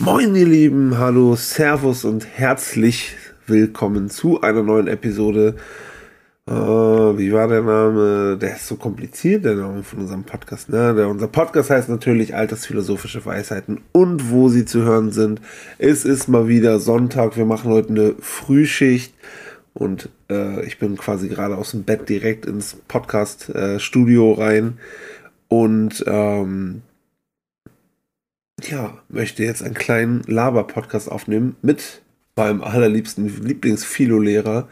Moin ihr Lieben, hallo, Servus und herzlich willkommen zu einer neuen Episode. Äh, wie war der Name? Der ist so kompliziert, der Name von unserem Podcast. Ne? Der, unser Podcast heißt natürlich Altersphilosophische Weisheiten und wo sie zu hören sind. Es ist mal wieder Sonntag, wir machen heute eine Frühschicht und äh, ich bin quasi gerade aus dem Bett direkt ins Podcast-Studio äh, rein und ähm, ja, möchte jetzt einen kleinen Laber-Podcast aufnehmen mit meinem allerliebsten Lieblings-Philo-Lehrer,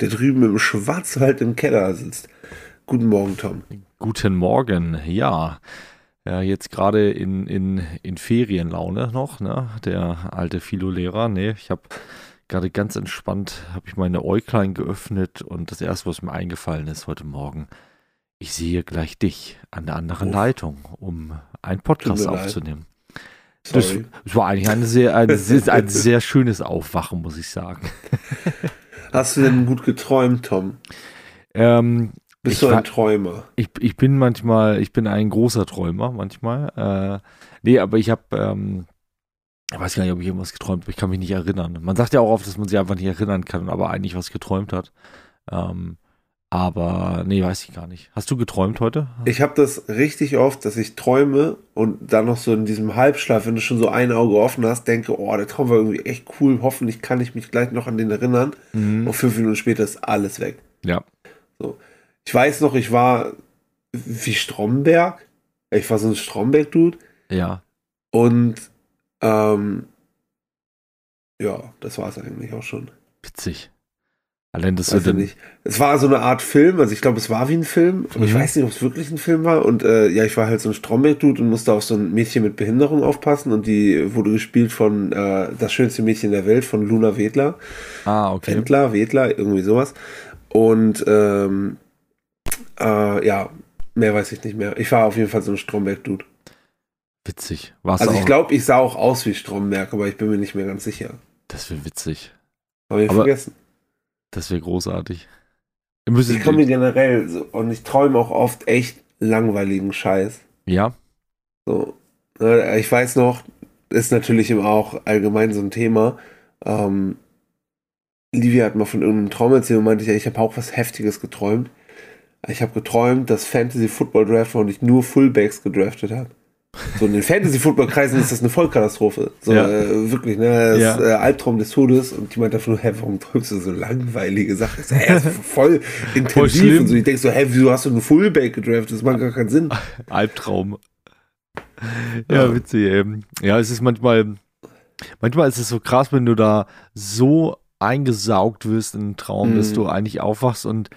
der drüben im Schwarzwald im Keller sitzt. Guten Morgen, Tom. Guten Morgen, ja. Ja, jetzt gerade in, in, in Ferienlaune noch, ne? Der alte Philo-Lehrer. Nee, ich habe gerade ganz entspannt, habe ich meine Äuglein geöffnet und das erste, was mir eingefallen ist heute Morgen, ich sehe gleich dich an der anderen Uff. Leitung, um einen Podcast aufzunehmen. Das, das, war eigentlich eine sehr, ein, sehr, ein sehr schönes Aufwachen, muss ich sagen. Hast du denn gut geträumt, Tom? Ähm, Bist du ein Träumer? Ich, ich bin manchmal, ich bin ein großer Träumer manchmal. Äh, nee, aber ich habe, ähm, ich weiß gar nicht, ob ich irgendwas geträumt habe. Ich kann mich nicht erinnern. Man sagt ja auch oft, dass man sich einfach nicht erinnern kann, aber eigentlich was geträumt hat. Ähm, aber nee, weiß ich gar nicht. Hast du geträumt heute? Ich habe das richtig oft, dass ich träume und dann noch so in diesem Halbschlaf, wenn du schon so ein Auge offen hast, denke, oh, der Traum war irgendwie echt cool. Hoffentlich kann ich mich gleich noch an den erinnern. Mhm. Und fünf Minuten später ist alles weg. Ja. So. Ich weiß noch, ich war wie Stromberg. Ich war so ein Stromberg-Dude. Ja. Und ähm, ja, das war es eigentlich auch schon. Witzig. Allein das also nicht. Es war so eine Art Film, also ich glaube, es war wie ein Film, aber mhm. ich weiß nicht, ob es wirklich ein Film war. Und äh, ja, ich war halt so ein Stromberg-Dude und musste auf so ein Mädchen mit Behinderung aufpassen und die wurde gespielt von äh, das schönste Mädchen der Welt von Luna Wedler. Ah, okay. Wendler, Wedler, irgendwie sowas. Und ähm, äh, ja, mehr weiß ich nicht mehr. Ich war auf jeden Fall so ein Stromberg-Dude. Witzig. War's also ich glaube, ich sah auch aus wie Stromberg, aber ich bin mir nicht mehr ganz sicher. Das wäre witzig. Haben wir vergessen. Das wäre großartig. Ich komme generell so, und ich träume auch oft echt langweiligen Scheiß. Ja. So. Ne, ich weiß noch, ist natürlich immer auch allgemein so ein Thema. Ähm, Livia hat mal von irgendeinem Traum erzählt und meinte, ja, ich habe auch was Heftiges geträumt. Ich habe geträumt, dass Fantasy Football Draft und ich nur Fullbacks gedraftet habe. So in den Fantasy-Football-Kreisen ist das eine Vollkatastrophe. So ja. äh, wirklich, ne? Das ja. ist, äh, Albtraum des Todes. Und einfach nur, hä, warum drückst du so langweilige Sachen? So, hä, voll intensiv voll und so. Ich denk so, hä, wieso hast du einen Fullback gedraftet? Das macht gar keinen Sinn. Albtraum. Ja, ja. witzig, eben. Ja, es ist manchmal, manchmal ist es so krass, wenn du da so eingesaugt wirst in einen Traum, mhm. dass du eigentlich aufwachst und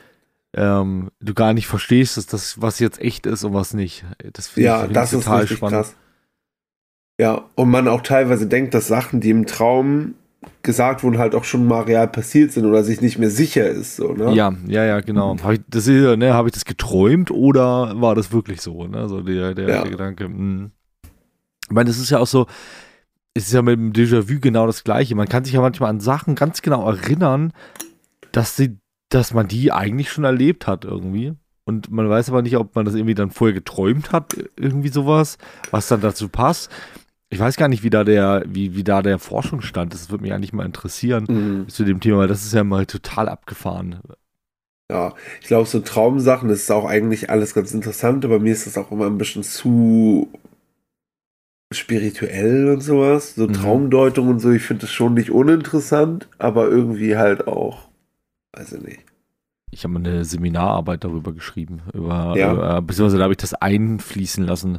ähm, du gar nicht verstehst, dass das, was jetzt echt ist und was nicht. Das finde ja, ich, das total ist spannend. Krass. Ja, und man auch teilweise denkt, dass Sachen, die im Traum gesagt wurden, halt auch schon mal real passiert sind oder sich nicht mehr sicher ist. So, ne? Ja, ja, ja, genau. Habe ich, das, ne, hab ich das geträumt oder war das wirklich so? Ne? So der, der, ja. der Gedanke. Mh. Ich meine, das ist ja auch so, es ist ja mit dem Déjà-vu genau das Gleiche. Man kann sich ja manchmal an Sachen ganz genau erinnern, dass sie dass man die eigentlich schon erlebt hat irgendwie. Und man weiß aber nicht, ob man das irgendwie dann vorher geträumt hat, irgendwie sowas, was dann dazu passt. Ich weiß gar nicht, wie da der, wie, wie da der Forschungsstand ist. Das würde mich eigentlich mal interessieren mhm. zu dem Thema, weil das ist ja mal total abgefahren. Ja, ich glaube, so Traumsachen, das ist auch eigentlich alles ganz interessant, aber mir ist das auch immer ein bisschen zu spirituell und sowas. So mhm. Traumdeutung und so, ich finde das schon nicht uninteressant, aber irgendwie halt auch Weiß ich nicht. Ich habe eine Seminararbeit darüber geschrieben, über, ja. äh, beziehungsweise da habe ich das einfließen lassen.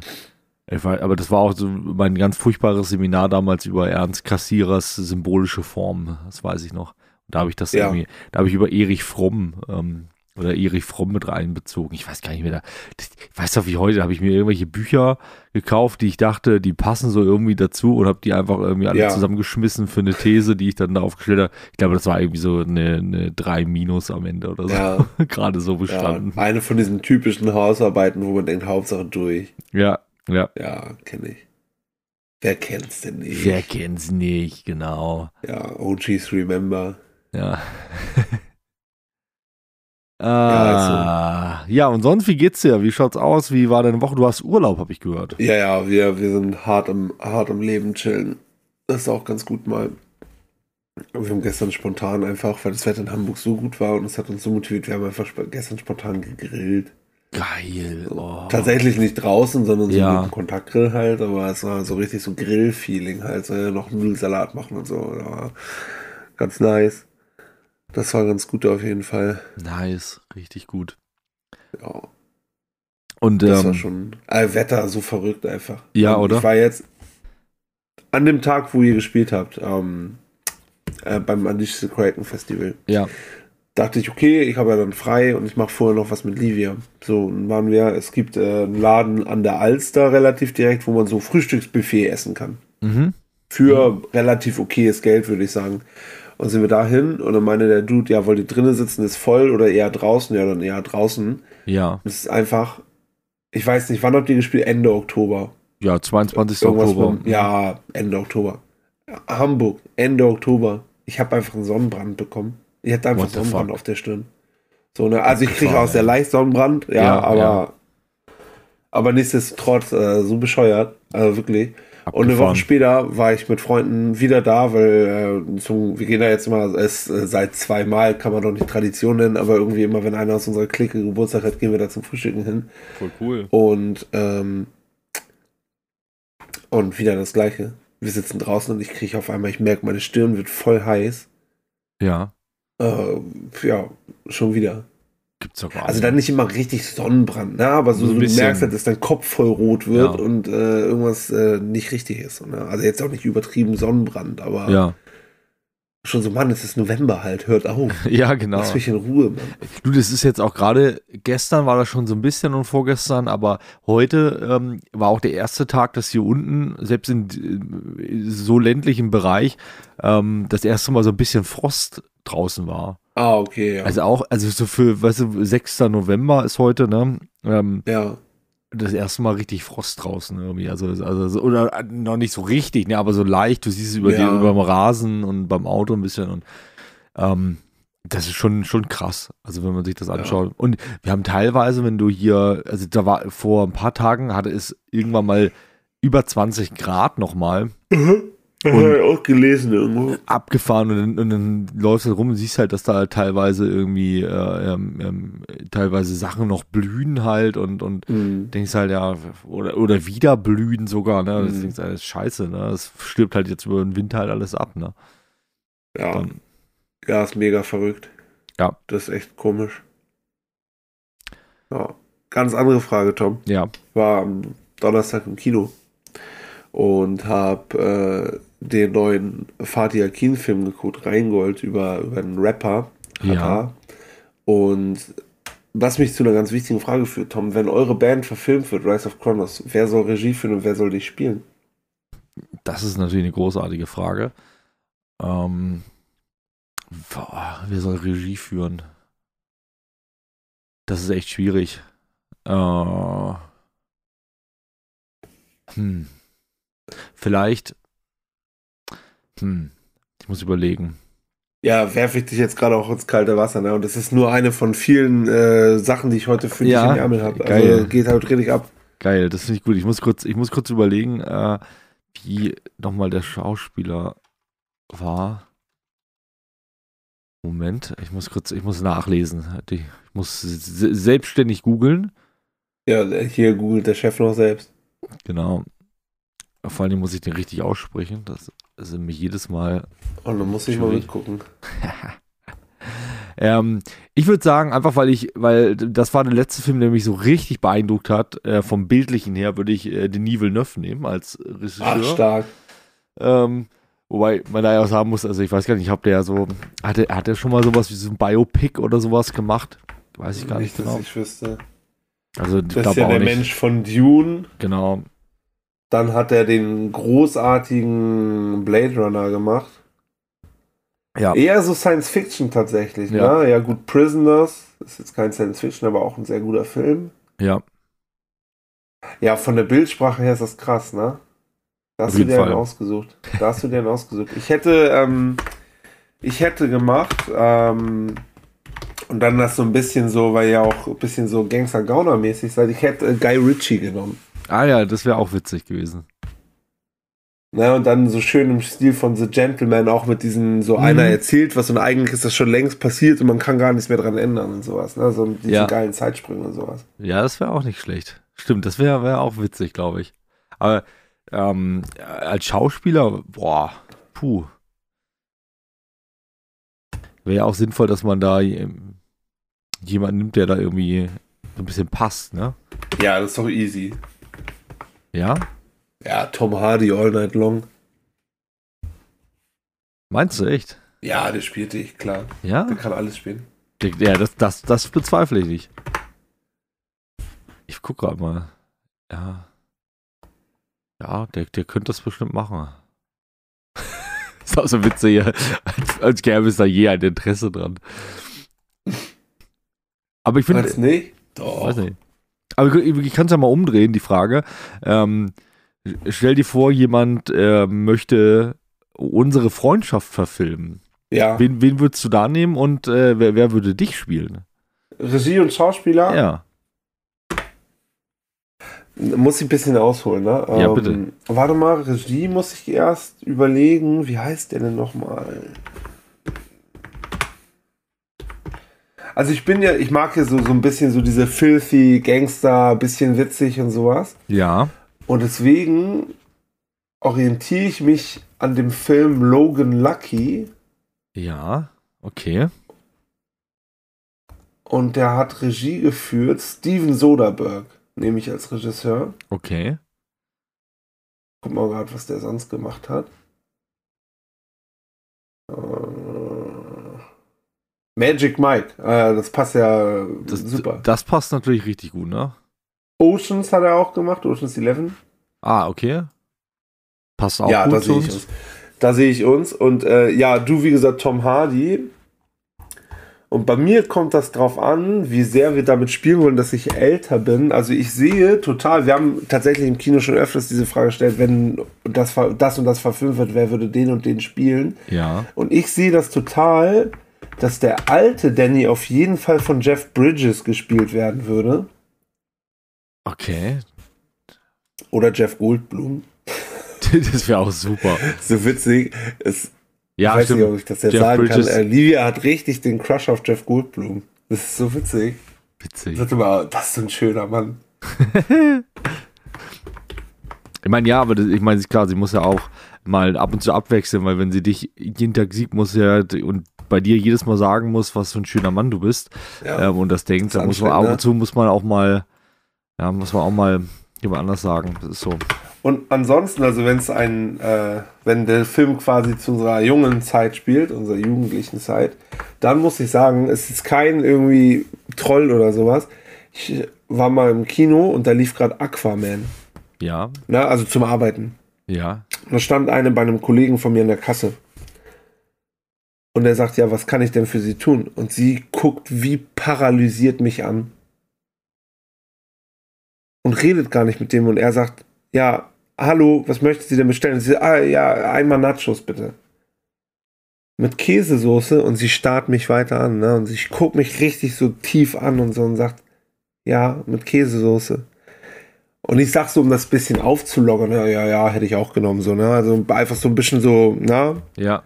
aber das war auch so mein ganz furchtbares Seminar damals über Ernst Kassierers symbolische Form, das weiß ich noch. Da habe ich das ja. irgendwie, da habe ich über Erich Fromm ähm, oder Erich Fromm mit reinbezogen. Ich weiß gar nicht mehr. Da, ich weiß doch wie heute, da habe ich mir irgendwelche Bücher gekauft, die ich dachte, die passen so irgendwie dazu und habe die einfach irgendwie alle ja. zusammengeschmissen für eine These, die ich dann darauf gestellt habe. Ich glaube, das war irgendwie so eine, eine 3 Minus am Ende oder so. Ja. Gerade so bestanden. Ja, eine von diesen typischen Hausarbeiten, wo man denkt, Hauptsache durch. Ja, ja. Ja, kenne ich. Wer kennt's denn nicht? Wer kennt's nicht, genau. Ja, OGs Remember. Ja. Ah, ja, also. ja, und sonst, wie geht's dir? Wie schaut's aus? Wie war deine Woche? Du hast Urlaub, habe ich gehört. Ja, ja, wir, wir sind hart am, hart am Leben chillen. Das ist auch ganz gut mal. Wir haben gestern spontan einfach, weil das Wetter in Hamburg so gut war und es hat uns so motiviert, wir haben einfach gestern spontan gegrillt. Geil. Oh. Tatsächlich nicht draußen, sondern so ja. mit Kontaktgrill halt, aber es war so richtig so Grillfeeling halt, so noch Nudelsalat machen und so. ganz nice. Das war ganz gut auf jeden Fall. Nice, richtig gut. Ja. Und das ähm, war schon äh, Wetter so verrückt einfach. Ja, oder? Ich war jetzt an dem Tag, wo ihr gespielt habt, ähm, äh, beim Unleash the Kraken Festival. Ja. Dachte ich, okay, ich habe ja dann frei und ich mache vorher noch was mit Livia. So, dann waren wir, es gibt äh, einen Laden an der Alster relativ direkt, wo man so Frühstücksbuffet essen kann. Mhm. Für mhm. relativ okayes Geld, würde ich sagen. Und sind wir dahin und dann meinte der Dude, ja, wollt ihr drinnen sitzen, ist voll oder eher draußen? Ja, dann eher draußen. Ja. Es ist einfach, ich weiß nicht, wann habt ihr gespielt? Ende Oktober. Ja, 22. Irgendwas Oktober. Von, ja, Ende Oktober. Hamburg, Ende Oktober. Ich habe einfach einen Sonnenbrand bekommen. Ich hatte einfach Sonnenbrand auf der Stirn. So, ne? Also ich kriege aus der leicht Sonnenbrand, ja, ja aber, ja. aber nichtsdestotrotz äh, so bescheuert. Also wirklich. Und eine Woche später war ich mit Freunden wieder da, weil äh, zum, wir gehen da jetzt immer es, äh, seit zweimal, kann man doch nicht Tradition nennen, aber irgendwie immer, wenn einer aus unserer Clique Geburtstag hat, gehen wir da zum Frühstücken hin. Voll cool. Und, ähm, und wieder das Gleiche. Wir sitzen draußen und ich kriege auf einmal, ich merke, meine Stirn wird voll heiß. Ja. Äh, ja, schon wieder. Gibt's doch gar Also dann nicht immer richtig Sonnenbrand, ne? aber so, so, du merkst halt, dass dein Kopf voll rot wird ja. und äh, irgendwas äh, nicht richtig ist. Ne? Also jetzt auch nicht übertrieben Sonnenbrand, aber ja. schon so, Mann, es ist November halt, hört auf. Ja, genau. Lass mich in Ruhe, Mann. Du, das ist jetzt auch gerade, gestern war das schon so ein bisschen und vorgestern, aber heute ähm, war auch der erste Tag, dass hier unten, selbst in äh, so ländlichen Bereich, ähm, das erste Mal so ein bisschen Frost draußen war. Ah, okay, ja. Also auch, also so für, weißt du, 6. November ist heute, ne? Ähm, ja. Das erste Mal richtig Frost draußen irgendwie. Also, also oder noch nicht so richtig, ne, aber so leicht. Du siehst es über, ja. den, über dem Rasen und beim Auto ein bisschen und ähm, das ist schon, schon krass, also wenn man sich das anschaut. Ja. Und wir haben teilweise, wenn du hier, also da war vor ein paar Tagen, hatte es irgendwann mal über 20 Grad nochmal. Mhm. Und auch gelesen irgendwo. Abgefahren und dann, und dann läufst du rum und siehst halt, dass da halt teilweise irgendwie äh, ähm, ähm, teilweise Sachen noch blühen halt und, und mhm. denkst halt, ja, oder, oder wieder blühen sogar, ne? Mhm. Das denkst halt, scheiße, ne? Das stirbt halt jetzt über den Winter halt alles ab, ne? Ja. Dann, ja, ist mega verrückt. Ja. Das ist echt komisch. Ja. Ganz andere Frage, Tom. Ja. War am Donnerstag im Kino und habe äh, den neuen Fatih Akin-Film geguckt, Rheingold, über, über einen Rapper. Ja. Und was mich zu einer ganz wichtigen Frage führt, Tom, wenn eure Band verfilmt wird, Rise of Chronos, wer soll Regie führen und wer soll dich spielen? Das ist natürlich eine großartige Frage. Ähm, boah, wer soll Regie führen? Das ist echt schwierig. Äh, hm. Vielleicht hm, ich muss überlegen. Ja, werfe ich dich jetzt gerade auch ins kalte Wasser, ne? Und das ist nur eine von vielen äh, Sachen, die ich heute für dich ja, in die Ärmel habe. Also geht halt richtig ab. Geil, das finde ich gut. Ich muss kurz, ich muss kurz überlegen, äh, wie nochmal der Schauspieler war. Moment, ich muss kurz, ich muss nachlesen. Ich muss selbstständig googeln. Ja, hier googelt der Chef noch selbst. Genau. Vor allem muss ich den richtig aussprechen. Das ist mich jedes Mal. Oh, dann muss ich mal mitgucken. ähm, ich würde sagen, einfach weil ich, weil das war der letzte Film, der mich so richtig beeindruckt hat, äh, vom Bildlichen her, würde ich äh, Denis Villeneuve nehmen als Regisseur. Ach, stark. Ähm, wobei man da ja auch sagen muss, also ich weiß gar nicht, ich habe der ja so, hat er schon mal sowas wie so ein Biopic oder sowas gemacht? Weiß ich gar nicht, nicht genau. Dass ich wüsste. Also, das ist ja der nicht. Mensch von Dune. Genau. Dann hat er den großartigen Blade Runner gemacht. Ja. Eher so Science Fiction tatsächlich. Ja. Ne? ja, gut, Prisoners ist jetzt kein Science Fiction, aber auch ein sehr guter Film. Ja. Ja, von der Bildsprache her ist das krass, ne? Da hast du dir einen ausgesucht. Da hast du dir einen ausgesucht. Ich hätte, ähm, ich hätte gemacht, ähm, und dann das so ein bisschen so, weil ja auch ein bisschen so Gangster-Gauner-mäßig seid, ich hätte äh, Guy Ritchie genommen. Ah ja, das wäre auch witzig gewesen. Ne, und dann so schön im Stil von The Gentleman auch mit diesen, so mhm. einer erzählt was und eigentlich ist das schon längst passiert und man kann gar nichts mehr dran ändern und sowas. Ne? So diese ja. geilen Zeitsprünge und sowas. Ja, das wäre auch nicht schlecht. Stimmt, das wäre wär auch witzig, glaube ich. Aber ähm, als Schauspieler, boah, puh. Wäre ja auch sinnvoll, dass man da jemanden nimmt, der da irgendwie so ein bisschen passt, ne? Ja, das ist doch easy. Ja? Ja, Tom Hardy all night long. Meinst du echt? Ja, der spielt dich, klar. Ja? Der kann alles spielen. ja, das, das, das bezweifle ich nicht. Ich guck gerade mal. Ja. Ja, der, der könnte das bestimmt machen. ist auch so witzig, als, als gäbe es da je ein Interesse dran. Aber ich finde. Weiß nicht? Doch. Weiß nicht. Aber ich, ich kann es ja mal umdrehen, die Frage. Ähm, stell dir vor, jemand äh, möchte unsere Freundschaft verfilmen. Ja. Wen, wen würdest du da nehmen und äh, wer, wer würde dich spielen? Regie und Schauspieler? Ja. Muss ich ein bisschen ausholen, ne? Ja, bitte. Ähm, warte mal, Regie muss ich erst überlegen. Wie heißt der denn nochmal? Also ich bin ja, ich mag ja so, so ein bisschen so diese filthy Gangster, bisschen witzig und sowas. Ja. Und deswegen orientiere ich mich an dem Film Logan Lucky. Ja, okay. Und der hat Regie geführt, Steven Soderbergh nehme ich als Regisseur. Okay. Guck mal gerade, was der sonst gemacht hat. Äh, Magic Mike, äh, das passt ja das, super. Das passt natürlich richtig gut, ne? Oceans hat er auch gemacht, Oceans 11. Ah, okay. Passt auch ja, gut da sehe ich uns. Da sehe ich uns. Und äh, ja, du, wie gesagt, Tom Hardy. Und bei mir kommt das drauf an, wie sehr wir damit spielen wollen, dass ich älter bin. Also ich sehe total, wir haben tatsächlich im Kino schon öfters diese Frage gestellt, wenn das, das und das verfilmt wird, wer würde den und den spielen? Ja. Und ich sehe das total, dass der alte Danny auf jeden Fall von Jeff Bridges gespielt werden würde. Okay. Oder Jeff Goldblum. das wäre auch super. so witzig. Es, ja, ich weiß stimmt. nicht, ob ich das jetzt Jeff sagen Bridges. kann. Äh, Livia hat richtig den Crush auf Jeff Goldblum. Das ist so witzig. Witzig. Sag mal, das ist ein schöner Mann. ich meine, ja, aber das, ich meine, klar, sie muss ja auch mal ab und zu abwechseln, weil wenn sie dich jeden Tag sieht, muss ja und bei dir jedes Mal sagen muss, was für ein schöner Mann du bist ja, ähm, und das denkt, dann muss man ab und zu muss man auch mal, ja, muss man auch mal jemand anders sagen. Das ist so. Und ansonsten, also wenn es ein, äh, wenn der Film quasi zu unserer jungen Zeit spielt, unserer jugendlichen Zeit, dann muss ich sagen, es ist kein irgendwie Troll oder sowas. Ich war mal im Kino und da lief gerade Aquaman. Ja. Na, also zum Arbeiten. Ja. Da stand eine bei einem Kollegen von mir in der Kasse. Und er sagt, ja, was kann ich denn für sie tun? Und sie guckt wie paralysiert mich an. Und redet gar nicht mit dem. Und er sagt, ja, hallo, was möchten Sie denn bestellen? Und sie sagt, ah, ja, einmal Nachos bitte. Mit Käsesoße und sie starrt mich weiter an, ne? Und sie guckt mich richtig so tief an und so und sagt, ja, mit Käsesoße. Und ich sag so, um das bisschen aufzulockern, ja, ja, ja, hätte ich auch genommen, so, ne? Also einfach so ein bisschen so, na? Ja.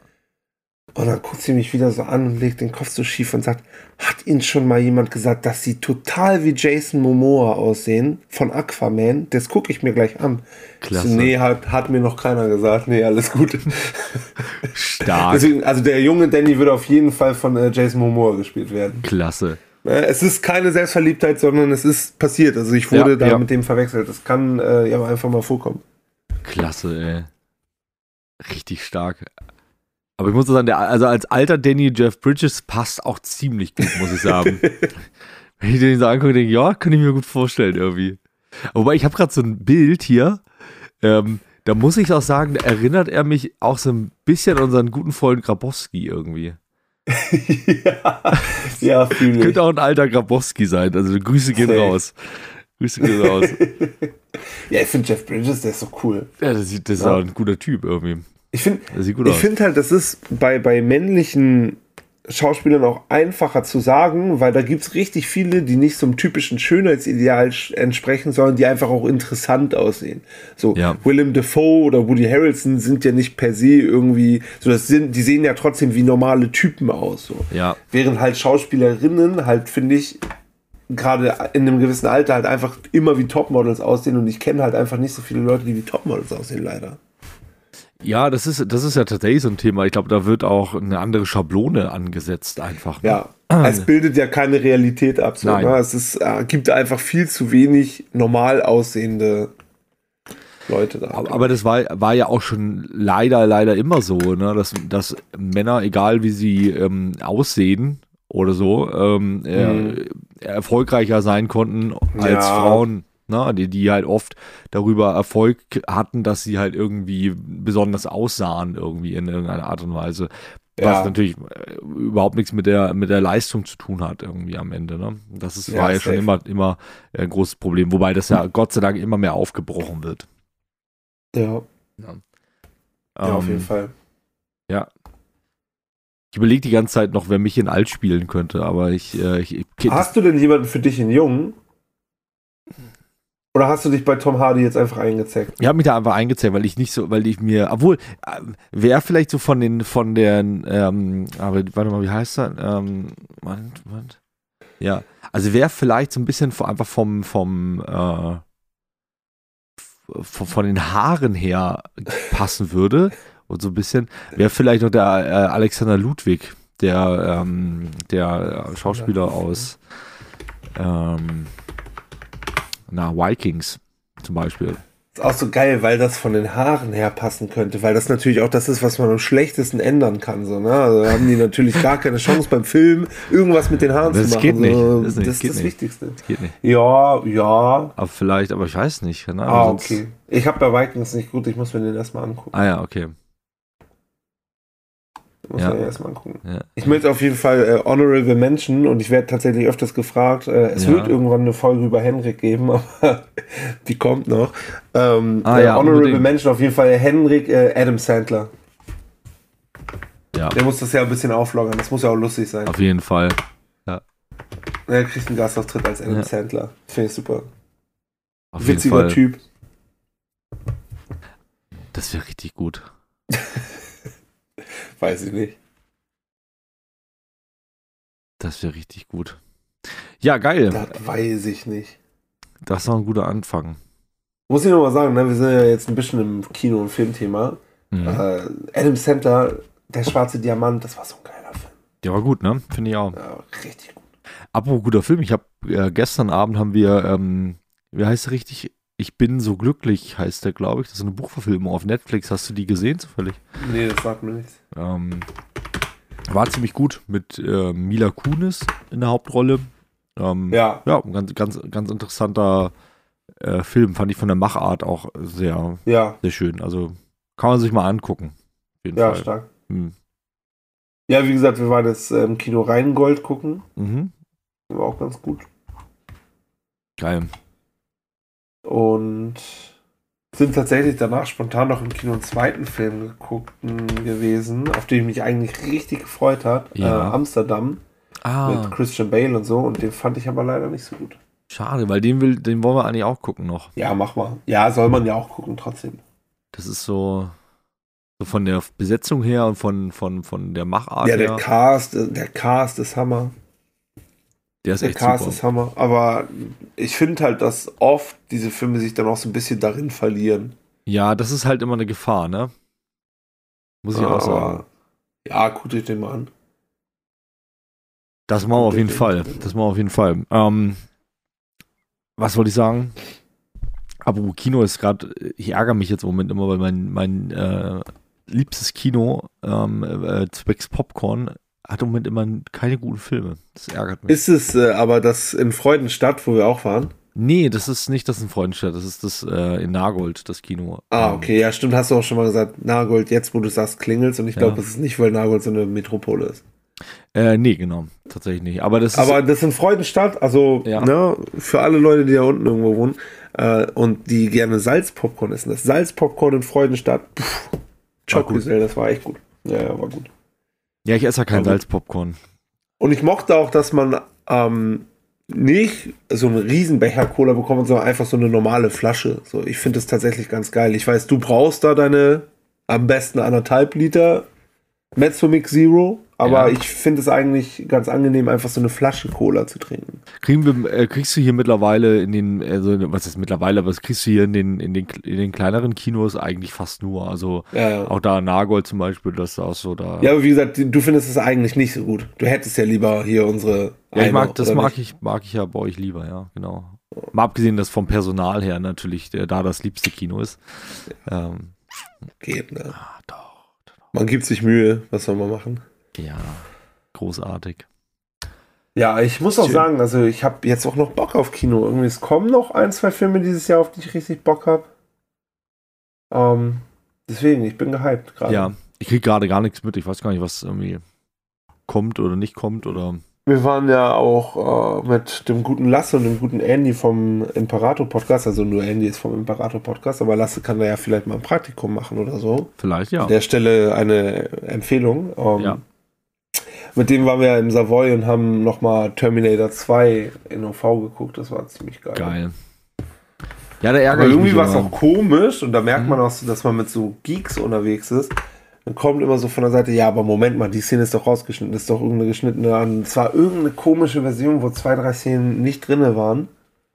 Und dann guckt sie mich wieder so an und legt den Kopf so schief und sagt, hat Ihnen schon mal jemand gesagt, dass Sie total wie Jason Momoa aussehen von Aquaman? Das gucke ich mir gleich an. Klasse. So, nee, hat, hat mir noch keiner gesagt. Nee, alles gut. Stark. Deswegen, also der junge Danny würde auf jeden Fall von äh, Jason Momoa gespielt werden. Klasse. Es ist keine Selbstverliebtheit, sondern es ist passiert. Also ich wurde ja, da ja. mit dem verwechselt. Das kann äh, ja einfach mal vorkommen. Klasse, ey. Richtig stark. Aber ich muss sagen, der, also als alter Danny Jeff Bridges passt auch ziemlich gut, muss ich sagen. Wenn ich den so angucke, denke ich, ja, kann ich mir gut vorstellen irgendwie. Wobei ich habe gerade so ein Bild hier, ähm, da muss ich auch sagen, da erinnert er mich auch so ein bisschen an unseren guten Freund Grabowski irgendwie. ja, ja fühle Könnte auch ein alter Grabowski sein, also Grüße gehen Safe. raus. Grüße gehen raus. ja, ich finde Jeff Bridges, der ist so cool. Ja, das, das ist ja. auch ein guter Typ irgendwie. Ich finde ich halt, das ist bei, bei männlichen Schauspielern auch einfacher zu sagen, weil da gibt es richtig viele, die nicht so einem typischen Schönheitsideal entsprechen, sondern die einfach auch interessant aussehen. So ja. Willem Dafoe oder Woody Harrelson sind ja nicht per se irgendwie, so das sind, die sehen ja trotzdem wie normale Typen aus. So. Ja. Während halt Schauspielerinnen halt, finde ich, gerade in einem gewissen Alter halt einfach immer wie Topmodels aussehen und ich kenne halt einfach nicht so viele Leute, die wie Topmodels aussehen, leider. Ja, das ist, das ist ja tatsächlich so ein Thema. Ich glaube, da wird auch eine andere Schablone angesetzt einfach. Ne? Ja, es bildet ja keine Realität ab. So, Nein. Ne? Es ist, äh, gibt einfach viel zu wenig normal aussehende Leute da. Aber, aber, das war, war ja auch schon leider, leider immer so, ne? dass, dass Männer, egal wie sie ähm, aussehen oder so, ähm, mhm. äh, erfolgreicher sein konnten als ja. Frauen ne? die, die halt oft darüber Erfolg hatten, dass sie halt irgendwie besonders aussahen, irgendwie in irgendeiner Art und Weise. Was ja. natürlich äh, überhaupt nichts mit der, mit der Leistung zu tun hat, irgendwie am Ende. Ne? Das ist, ja, war ja schon immer, immer ein großes Problem, wobei das ja Gott sei Dank immer mehr aufgebrochen wird. Ja. Ja, ja auf jeden ähm, Fall. Ja, ich überlege die ganze Zeit noch, wer mich in alt spielen könnte, aber ich. Äh, ich, ich Hast du denn jemanden für dich in Jung? Oder hast du dich bei Tom Hardy jetzt einfach eingezeckt? Ich habe mich da einfach eingezeckt, weil ich nicht so, weil ich mir, obwohl, äh, wer vielleicht so von den, von den, ähm, aber warte mal, wie heißt er? Ähm, Moment, Moment. Ja, also wer vielleicht so ein bisschen einfach vom, vom, äh, von, von den Haaren her passen würde und so ein bisschen, wäre vielleicht noch der äh, Alexander Ludwig, der, ähm, der Schauspieler aus, ähm, na, Vikings zum Beispiel. Ist auch so geil, weil das von den Haaren her passen könnte, weil das natürlich auch das ist, was man am schlechtesten ändern kann. So, ne? Also haben die natürlich gar keine Chance beim Film, irgendwas mit den Haaren das zu machen. Geht nicht. So, das, das ist das nicht. Wichtigste. Das geht nicht. Ja, ja. Aber vielleicht, aber ich weiß nicht. Ne? Ah, okay. Ich habe bei Vikings nicht gut, ich muss mir den erstmal angucken. Ah ja, okay. Muss ja. man ja erstmal angucken. Ja. Ich möchte auf jeden Fall äh, Honorable Mention und ich werde tatsächlich öfters gefragt. Äh, es ja. wird irgendwann eine Folge über Henrik geben, aber die kommt noch. Ähm, ah, ja, Honorable unbedingt. Mention auf jeden Fall Henrik äh, Adam Sandler. Ja. Der muss das ja ein bisschen auflockern. Das muss ja auch lustig sein. Auf jeden Fall. Ja. Er kriegt einen Gastauftritt als Adam Sandler. Finde ich super. Auf Witziger Typ. Das wäre richtig gut. Weiß ich nicht. Das wäre richtig gut. Ja, geil. Das weiß ich nicht. Das war ein guter Anfang. Muss ich nochmal sagen, ne? wir sind ja jetzt ein bisschen im Kino- und Filmthema. Mhm. Äh, Adam Sandler, Der schwarze Diamant, das war so ein geiler Film. Der war gut, ne? Finde ich auch. Ja, richtig gut. Apropos guter Film, ich habe äh, gestern Abend haben wir, ähm, wie heißt es richtig? Ich bin so glücklich, heißt der, glaube ich. Das ist eine Buchverfilmung auf Netflix. Hast du die gesehen zufällig? Nee, das sagt mir nichts. Ähm, war ziemlich gut mit äh, Mila Kunis in der Hauptrolle. Ähm, ja. Ja, ein ganz, ganz, ganz interessanter äh, Film. Fand ich von der Machart auch sehr, ja. sehr schön. Also kann man sich mal angucken. ja, Fall. stark. Hm. Ja, wie gesagt, wir waren jetzt äh, im Kino Rheingold gucken. Mhm. War auch ganz gut. Geil. Und sind tatsächlich danach spontan noch im Kino einen zweiten Film geguckt gewesen, auf den ich mich eigentlich richtig gefreut hat. Ja. Äh, Amsterdam ah. mit Christian Bale und so. Und den fand ich aber leider nicht so gut. Schade, weil den, will, den wollen wir eigentlich auch gucken noch. Ja, mach mal. Ja, soll man ja auch gucken trotzdem. Das ist so, so von der Besetzung her und von, von, von der Machart ja, her. Der Cast, der Cast ist Hammer. Der ist der echt Cast super. ist Hammer. Aber ich finde halt, dass oft diese Filme sich dann auch so ein bisschen darin verlieren. Ja, das ist halt immer eine Gefahr, ne? Muss ich ja, auch sagen. Ja, guckt euch den mal an. Das machen wir auf jeden Fall. Das machen wir auf jeden Fall. Ähm, was wollte ich sagen? Aber Kino ist gerade, ich ärgere mich jetzt im Moment immer, weil mein, mein äh, liebstes Kino, ähm, äh, Zwecks Popcorn, hat im Moment immer keine guten Filme. Das ärgert mich. Ist es äh, aber das in Freudenstadt, wo wir auch waren? Nee, das ist nicht das in Freudenstadt, das ist das äh, in Nagold, das Kino. Ah, ähm, okay, ja, stimmt, hast du auch schon mal gesagt, Nagold, jetzt wo du sagst, klingelst und ich glaube, ja. es ist nicht, weil Nagold so eine Metropole ist. Äh, nee, genau, tatsächlich nicht. Aber das ist. Aber das in Freudenstadt, also ja. ne, für alle Leute, die da unten irgendwo wohnen äh, und die gerne Salzpopcorn essen. Das Salzpopcorn in Freudenstadt, pff, Chockgesell, das war echt gut. Ja, ja, war gut. Ja, ich esse ja kein Salzpopcorn. Und ich mochte auch, dass man ähm, nicht so einen Riesenbecher Cola bekommt, sondern einfach so eine normale Flasche. So, ich finde das tatsächlich ganz geil. Ich weiß, du brauchst da deine am besten anderthalb Liter Mezzomix Zero. Aber ja. ich finde es eigentlich ganz angenehm, einfach so eine Flasche Cola zu trinken. Kriegen wir, äh, kriegst du hier mittlerweile in den, also was ist mittlerweile, was kriegst du hier in den, in den, in den kleineren Kinos eigentlich fast nur. Also ja, ja. auch da Nagold zum Beispiel, das ist auch so da. Ja, aber wie gesagt, du findest es eigentlich nicht so gut. Du hättest ja lieber hier unsere. Ja, ich mag, das mag ich, mag ich ja bei euch lieber, ja, genau. Mal abgesehen, dass vom Personal her natürlich der, da das liebste Kino ist. Ähm, Geht, ne? Ah, doch, doch. Man gibt sich Mühe, was soll man machen? Ja, großartig. Ja, ich muss auch sagen, also ich habe jetzt auch noch Bock auf Kino. Irgendwie, es kommen noch ein, zwei Filme dieses Jahr, auf die ich richtig Bock habe. Ähm, deswegen, ich bin gehypt gerade. Ja, ich kriege gerade gar nichts mit. Ich weiß gar nicht, was irgendwie kommt oder nicht kommt oder. Wir waren ja auch äh, mit dem guten Lasse und dem guten Andy vom Imperator-Podcast, also nur Andy ist vom Imperator-Podcast, aber Lasse kann da ja vielleicht mal ein Praktikum machen oder so. Vielleicht, ja. An der Stelle eine Empfehlung. Ähm, ja. Mit dem waren wir im Savoy und haben nochmal Terminator 2 in OV geguckt. Das war ziemlich geil. Geil. Ja, der ärgert Aber irgendwie war es auch komisch und da merkt mhm. man auch, dass man mit so Geeks unterwegs ist. Dann kommt immer so von der Seite, ja, aber Moment mal, die Szene ist doch rausgeschnitten, ist doch irgendeine geschnittene an. Es war irgendeine komische Version, wo zwei, drei Szenen nicht drin waren.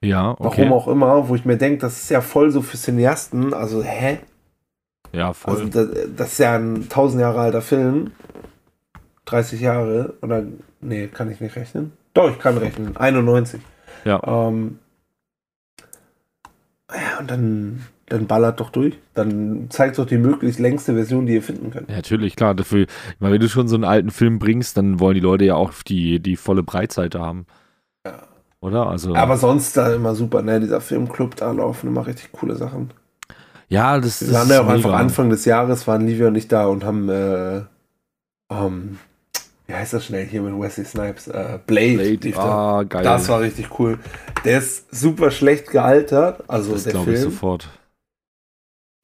Ja, okay. Warum auch immer, wo ich mir denke, das ist ja voll so für Cineasten. Also, hä? Ja, voll. Also, das, das ist ja ein tausend Jahre alter Film. 30 Jahre oder nee, kann ich nicht rechnen. Doch, ich kann rechnen. 91. Ja. Ähm, ja, und dann, dann ballert doch durch. Dann zeigt doch die möglichst längste Version, die ihr finden könnt. Ja, natürlich, klar. Dafür, ich meine, wenn du schon so einen alten Film bringst, dann wollen die Leute ja auch die, die volle Breitseite haben. Ja. Oder? Also, Aber sonst da immer super, ne? Dieser Filmclub da laufen immer richtig coole Sachen. Ja, das, ist. Wir waren ja auch einfach Anfang des Jahres, waren Livia und ich da und haben äh, ähm, wie heißt das schnell hier mit Wesley Snipes? Äh, Blade. Blade. Ah, geil. Das war richtig cool. Der ist super schlecht gealtert. Also das glaube ich sofort.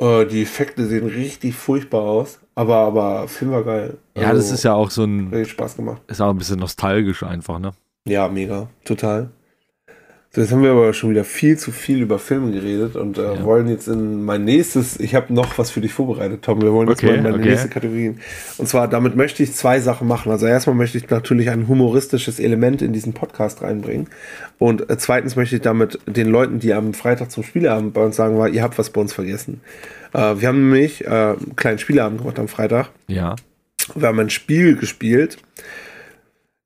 Äh, die Effekte sehen richtig furchtbar aus. Aber, aber Film war geil. Also, ja, das ist ja auch so ein. Spaß gemacht. Ist auch ein bisschen nostalgisch einfach, ne? Ja, mega. Total. So, jetzt haben wir aber schon wieder viel zu viel über Filme geredet und äh, ja. wollen jetzt in mein nächstes, ich habe noch was für dich vorbereitet, Tom. Wir wollen jetzt okay, mal in meine okay. nächste Kategorie. Und zwar, damit möchte ich zwei Sachen machen. Also erstmal möchte ich natürlich ein humoristisches Element in diesen Podcast reinbringen. Und äh, zweitens möchte ich damit den Leuten, die am Freitag zum Spieleabend bei uns sagen, war, ihr habt was bei uns vergessen. Äh, wir haben nämlich äh, einen kleinen Spieleabend gemacht am Freitag. Ja. Wir haben ein Spiel gespielt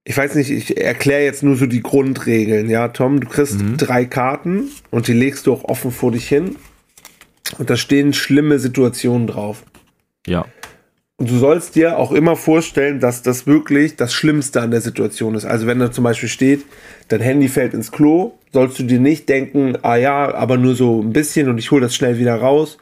ich weiß nicht, ich erkläre jetzt nur so die Grundregeln, ja, Tom. Du kriegst mhm. drei Karten und die legst du auch offen vor dich hin. Und da stehen schlimme Situationen drauf. Ja. Und du sollst dir auch immer vorstellen, dass das wirklich das Schlimmste an der Situation ist. Also wenn da zum Beispiel steht, dein Handy fällt ins Klo, sollst du dir nicht denken, ah ja, aber nur so ein bisschen und ich hole das schnell wieder raus,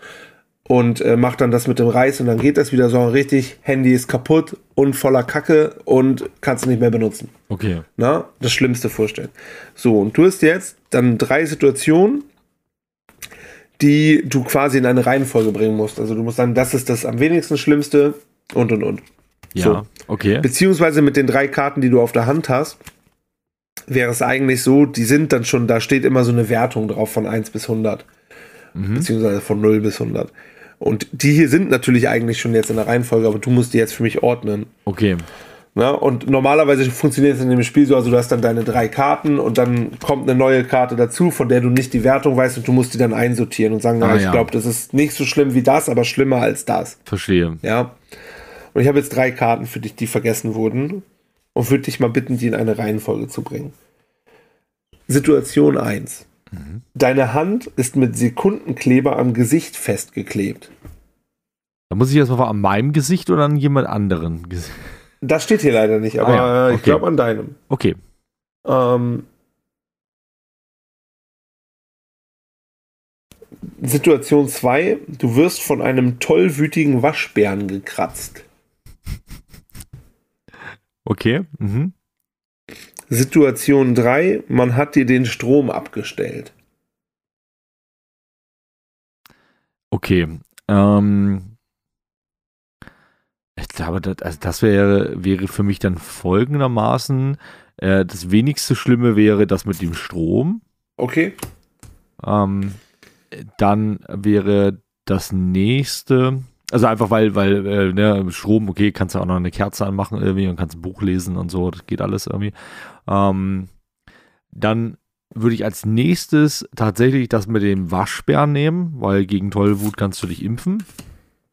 und äh, macht dann das mit dem Reis und dann geht das wieder so richtig, Handy ist kaputt und voller Kacke und kannst du nicht mehr benutzen. Okay. Na, das Schlimmste vorstellen. So, und du hast jetzt dann drei Situationen, die du quasi in eine Reihenfolge bringen musst. Also du musst sagen, das ist das am wenigsten Schlimmste und und und. Ja, so. okay. Beziehungsweise mit den drei Karten, die du auf der Hand hast, wäre es eigentlich so, die sind dann schon, da steht immer so eine Wertung drauf von 1 bis 100. Mhm. Beziehungsweise von 0 bis 100. Und die hier sind natürlich eigentlich schon jetzt in der Reihenfolge, aber du musst die jetzt für mich ordnen. Okay. Na, und normalerweise funktioniert es in dem Spiel so, also du hast dann deine drei Karten und dann kommt eine neue Karte dazu, von der du nicht die Wertung weißt und du musst die dann einsortieren und sagen, ah, ich ja. glaube, das ist nicht so schlimm wie das, aber schlimmer als das. Verstehe. Ja. Und ich habe jetzt drei Karten für dich, die vergessen wurden und würde dich mal bitten, die in eine Reihenfolge zu bringen. Situation 1. Mhm. Deine Hand ist mit Sekundenkleber am Gesicht festgeklebt. Da muss ich jetzt mal an meinem Gesicht oder an jemand anderen? Das steht hier leider nicht, aber ah, ja. okay. ich glaube an deinem. Okay. Ähm, Situation 2. Du wirst von einem tollwütigen Waschbären gekratzt. Okay. Mhm. Situation 3, man hat dir den Strom abgestellt. Okay. Ähm, Ich glaube, das, also das wäre, wäre für mich dann folgendermaßen, äh, das wenigste Schlimme wäre das mit dem Strom. Okay. Ähm, dann wäre das nächste, also einfach weil, weil äh, ne, Strom, okay, kannst du auch noch eine Kerze anmachen irgendwie und kannst ein Buch lesen und so, das geht alles irgendwie. Ähm, dann würde ich als nächstes tatsächlich das mit dem Waschbären nehmen, weil gegen Tollwut kannst du dich impfen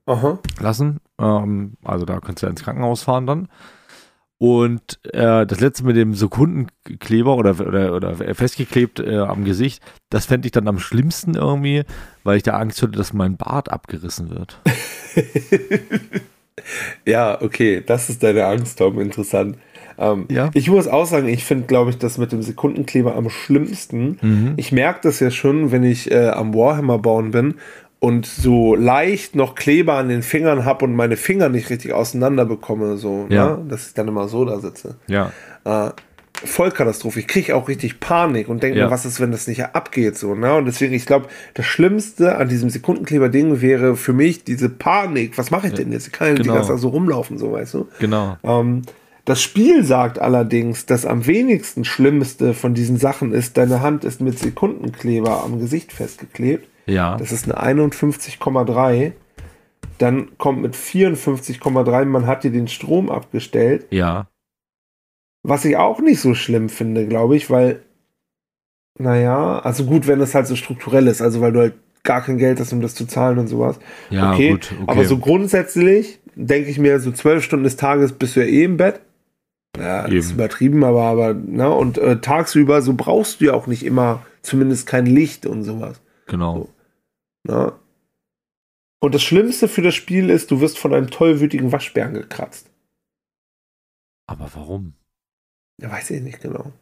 Aha. lassen. Ähm, also da kannst du ins Krankenhaus fahren dann. Und äh, das letzte mit dem Sekundenkleber oder, oder, oder festgeklebt äh, am Gesicht, das fände ich dann am schlimmsten irgendwie, weil ich da Angst hätte, dass mein Bart abgerissen wird. ja, okay, das ist deine Angst, Tom, interessant. Ähm, ja. Ich muss auch sagen, ich finde, glaube ich, das mit dem Sekundenkleber am schlimmsten. Mhm. Ich merke das ja schon, wenn ich äh, am Warhammer bauen bin und so leicht noch Kleber an den Fingern habe und meine Finger nicht richtig auseinander bekomme, so, ja. ne? dass ich dann immer so da sitze. Ja. Äh, Vollkatastrophe. Ich kriege auch richtig Panik und denke ja. mir, was ist, wenn das nicht abgeht, so, ne? Und deswegen, ich glaube, das Schlimmste an diesem Sekundenkleber-Ding wäre für mich diese Panik. Was mache ich denn jetzt? Ich kann ja genau. die ganze Zeit so rumlaufen, so, weißt du? Genau. Ähm, das Spiel sagt allerdings, dass am wenigsten Schlimmste von diesen Sachen ist, deine Hand ist mit Sekundenkleber am Gesicht festgeklebt. Ja. Das ist eine 51,3. Dann kommt mit 54,3, man hat dir den Strom abgestellt. Ja. Was ich auch nicht so schlimm finde, glaube ich, weil, naja, also gut, wenn es halt so strukturell ist, also weil du halt gar kein Geld hast, um das zu zahlen und sowas. Ja, okay. Gut, okay. Aber so grundsätzlich denke ich mir, so zwölf Stunden des Tages bist du ja eh im Bett. Ja, das ist übertrieben, aber, aber, ne, und äh, tagsüber, so brauchst du ja auch nicht immer zumindest kein Licht und sowas. Genau. So, ne? Und das Schlimmste für das Spiel ist, du wirst von einem tollwütigen Waschbären gekratzt. Aber warum? Ja, weiß ich nicht genau.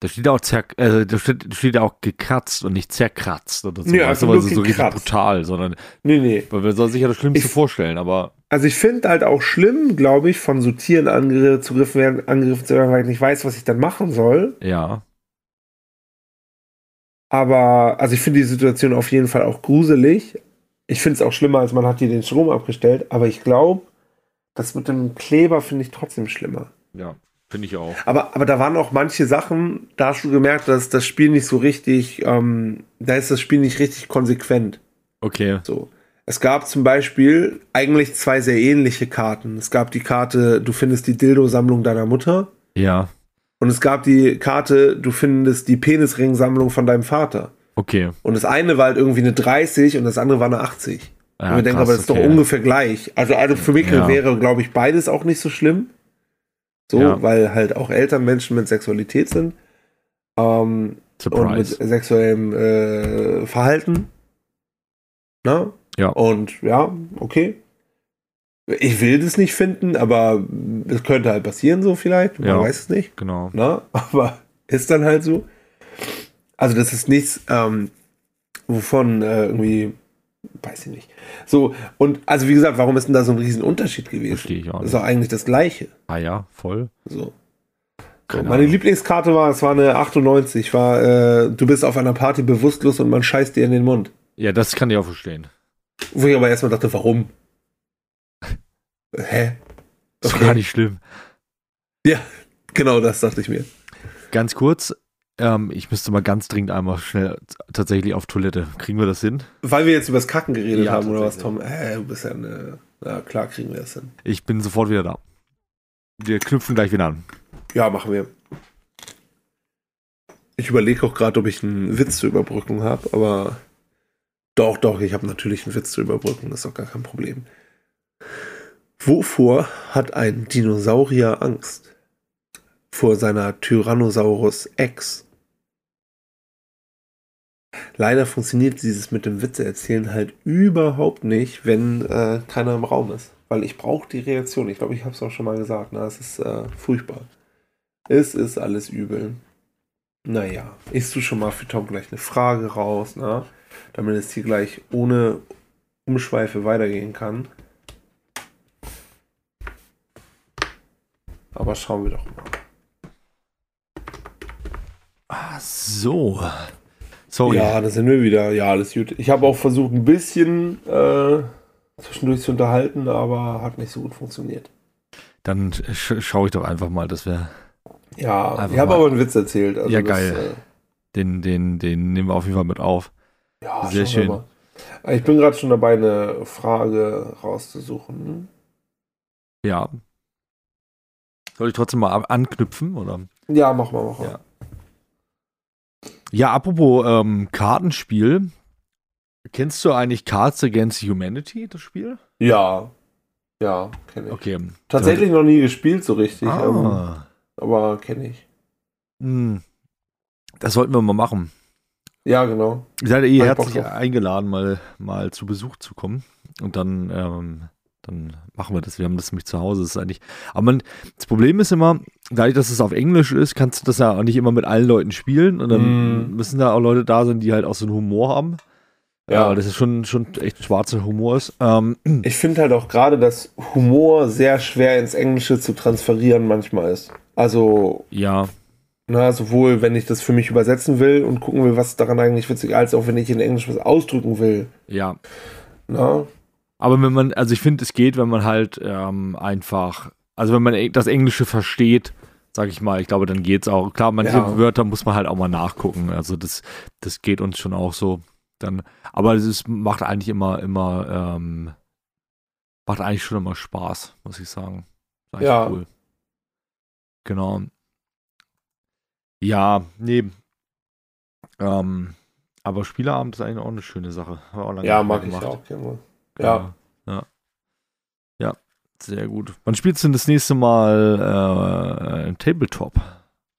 Da steht auch, zer äh, da steht, steht auch gekratzt und nicht zerkratzt oder so. Ja, also also so richtig brutal, sondern. Nee, nee. Weil man soll sich ja das Schlimmste ich, vorstellen, aber. Also ich finde halt auch schlimm, glaube ich, von so Tieren angegriffen werden, angegriffen zu werden, weil ich nicht weiß, was ich dann machen soll. Ja. Aber, also ich finde die Situation auf jeden Fall auch gruselig. Ich finde es auch schlimmer, als man hat hier den Strom abgestellt, aber ich glaube, das mit dem Kleber finde ich trotzdem schlimmer. Ja. Finde ich auch. Aber, aber da waren auch manche Sachen, da hast du gemerkt, dass das Spiel nicht so richtig, ähm, da ist das Spiel nicht richtig konsequent. Okay. So. Es gab zum Beispiel eigentlich zwei sehr ähnliche Karten. Es gab die Karte, du findest die Dildo-Sammlung deiner Mutter. Ja. Und es gab die Karte, du findest die Penisring-Sammlung von deinem Vater. Okay. Und das eine war halt irgendwie eine 30 und das andere war eine 80. Ja, und wir denken aber, das ist okay. doch ungefähr gleich. Also, also für mich ja. wäre, glaube ich, beides auch nicht so schlimm. So, ja. weil halt auch Eltern Menschen mit Sexualität sind. Ähm, und mit sexuellem äh, Verhalten. Ne? Ja. Und ja, okay. Ich will das nicht finden, aber es könnte halt passieren, so vielleicht. Man ja, weiß es nicht. Genau. Ne? Aber ist dann halt so. Also, das ist nichts, ähm, wovon äh, irgendwie weiß ich nicht. So, und also wie gesagt, warum ist denn da so ein Riesenunterschied gewesen? Verstehe ich auch nicht. Ist doch eigentlich das Gleiche. Ah ja, voll. So. so meine Lieblingskarte war, es war eine 98, war, äh, du bist auf einer Party bewusstlos und man scheißt dir in den Mund. Ja, das kann ich auch verstehen. Wo ich aber erstmal dachte, warum? Hä? Das okay. war gar nicht schlimm. Ja, genau das dachte ich mir. Ganz kurz, ähm, ich müsste mal ganz dringend einmal schnell tatsächlich auf Toilette. Kriegen wir das hin? Weil wir jetzt über das Kacken geredet ja, haben, oder was, Tom? Äh, du bist ja eine. Na klar, kriegen wir das hin. Ich bin sofort wieder da. Wir knüpfen gleich wieder an. Ja, machen wir. Ich überlege auch gerade, ob ich einen Witz zur Überbrückung habe, aber doch, doch, ich habe natürlich einen Witz zur Überbrückung, das ist doch gar kein Problem. Wovor hat ein Dinosaurier Angst? Vor seiner Tyrannosaurus Ex. Leider funktioniert dieses mit dem Witze erzählen halt überhaupt nicht, wenn äh, keiner im Raum ist. Weil ich brauche die Reaktion. Ich glaube, ich habe es auch schon mal gesagt. Ne? Es ist äh, furchtbar. Es ist alles übel. Naja, isst du schon mal für Tom gleich eine Frage raus, ne? damit es hier gleich ohne Umschweife weitergehen kann. Aber schauen wir doch mal. Ah, so. Sorry. Ja, da sind wir wieder. Ja, alles gut. Ich habe auch versucht, ein bisschen äh, zwischendurch zu unterhalten, aber hat nicht so gut funktioniert. Dann sch schaue ich doch einfach mal, dass wir. Ja, ich habe aber einen Witz erzählt. Also ja, geil. Das, äh, den, den, den nehmen wir auf jeden Fall mit auf. Ja, sehr schön. Ich bin gerade schon dabei, eine Frage rauszusuchen. Ja. Soll ich trotzdem mal anknüpfen, oder? Ja, mach mal, mach mal. Ja, ja apropos ähm, Kartenspiel. Kennst du eigentlich Cards Against Humanity, das Spiel? Ja. Ja, kenne ich. Okay. Tatsächlich noch nie gespielt so richtig. Ah. Ähm, aber kenne ich. Hm. Das sollten wir mal machen. Ja, genau. Ihr seid eh herzlich eingeladen, mal, mal zu Besuch zu kommen. Und dann, ähm, dann machen wir das. Wir haben das nämlich zu Hause. Das ist eigentlich. Aber man, das Problem ist immer, dadurch, dass es auf Englisch ist, kannst du das ja auch nicht immer mit allen Leuten spielen. Und dann mm. müssen da auch Leute da sein, die halt auch so einen Humor haben. Ja, ja das ist schon, schon echt schwarzer Humor ist. Ähm, ich finde halt auch gerade, dass Humor sehr schwer ins Englische zu transferieren manchmal ist. Also. Ja. Na, sowohl wenn ich das für mich übersetzen will und gucken will, was daran eigentlich witzig, ist, als auch wenn ich in Englisch was ausdrücken will. Ja. Na? Aber wenn man, also ich finde, es geht, wenn man halt ähm, einfach, also wenn man e, das Englische versteht, sag ich mal, ich glaube, dann geht's auch. Klar, manche ja. Wörter muss man halt auch mal nachgucken. Also das, das geht uns schon auch so. Dann, aber es macht eigentlich immer, immer, ähm, macht eigentlich schon immer Spaß, muss ich sagen. ja. Cool. Genau. Ja, nee. Ähm, aber Spieleabend ist eigentlich auch eine schöne Sache. ja, mag ich auch gerne. Ja. ja. Ja. sehr gut. Wann spielst du denn das nächste Mal äh, Tabletop?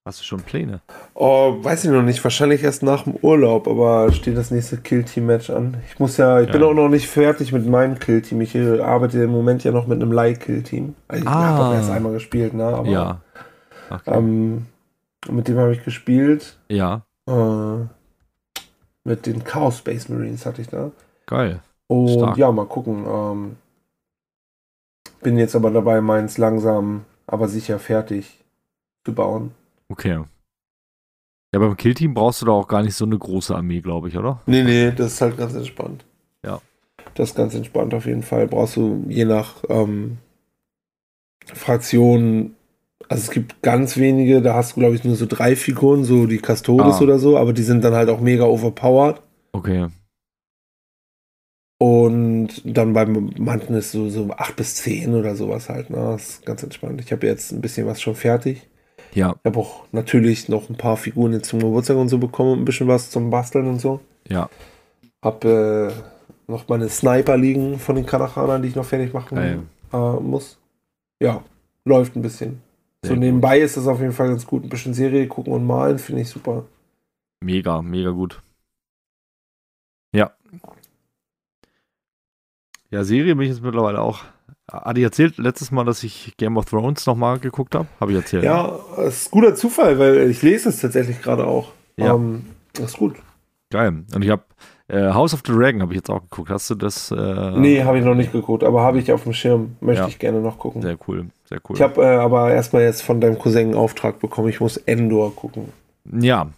Hast du schon Pläne? Oh, weiß ich noch nicht. Wahrscheinlich erst nach dem Urlaub, aber steht das nächste Kill-Team-Match an. Ich muss ja, ich ja. bin auch noch nicht fertig mit meinem Kill-Team. Ich arbeite im Moment ja noch mit einem Light-Kill-Team. Also ich ah. habe auch erst einmal gespielt, ne? Aber, ja. Okay. Ähm, mit dem habe ich gespielt. Ja. Äh, mit den Chaos Space Marines hatte ich da. Geil. Und Stark. ja, mal gucken. Ähm, bin jetzt aber dabei, meins langsam, aber sicher fertig zu bauen. Okay. Ja, beim Killteam brauchst du da auch gar nicht so eine große Armee, glaube ich, oder? Nee, nee, das ist halt ganz entspannt. Ja. Das ist ganz entspannt auf jeden Fall. Brauchst du je nach ähm, Fraktion also es gibt ganz wenige, da hast du, glaube ich, nur so drei Figuren, so die Custodes ah. oder so, aber die sind dann halt auch mega overpowered. Okay. Und dann beim manchen ist so, so acht bis zehn oder sowas halt. Ne? Das ist ganz entspannt. Ich habe jetzt ein bisschen was schon fertig. Ja. Ich habe auch natürlich noch ein paar Figuren jetzt zum Geburtstag und so bekommen, ein bisschen was zum Basteln und so. Ja. Hab äh, noch meine Sniper liegen von den Kanachanern, die ich noch fertig machen äh, muss. Ja, läuft ein bisschen. Sehr so nebenbei gut. ist das auf jeden Fall ganz gut. Ein bisschen Serie gucken und malen finde ich super. Mega, mega gut. Ja. Ja, Serie bin ich jetzt mittlerweile auch. Hatte ich erzählt letztes Mal, dass ich Game of Thrones nochmal geguckt habe? Habe ich erzählt. Ja, das ist guter Zufall, weil ich lese es tatsächlich gerade auch. Ja. Um, ähm, das ist gut. Geil. Und ich habe äh, House of the Dragon habe ich jetzt auch geguckt. Hast du das? Äh, nee, habe ich noch nicht geguckt, aber habe ich auf dem Schirm. Möchte ja. ich gerne noch gucken. Sehr cool, sehr cool. Ich habe äh, aber erstmal jetzt von deinem Cousin einen Auftrag bekommen. Ich muss Endor gucken. Ja.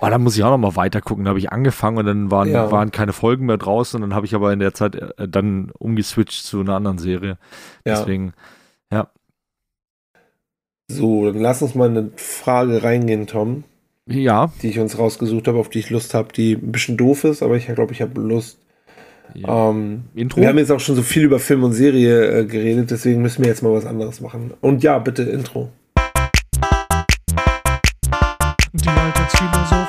Oh, da muss ich auch noch mal weiter gucken. Da habe ich angefangen und dann waren, ja. waren keine Folgen mehr draußen. Und dann habe ich aber in der Zeit äh, dann umgeswitcht zu einer anderen Serie. Deswegen, ja. So, dann lass uns mal eine Frage reingehen, Tom. Ja. Die ich uns rausgesucht habe, auf die ich Lust habe, die ein bisschen doof ist, aber ich glaube, ich habe Lust. Ja. Ähm, Intro? Wir haben jetzt auch schon so viel über Film und Serie äh, geredet, deswegen müssen wir jetzt mal was anderes machen. Und ja, bitte Intro. Die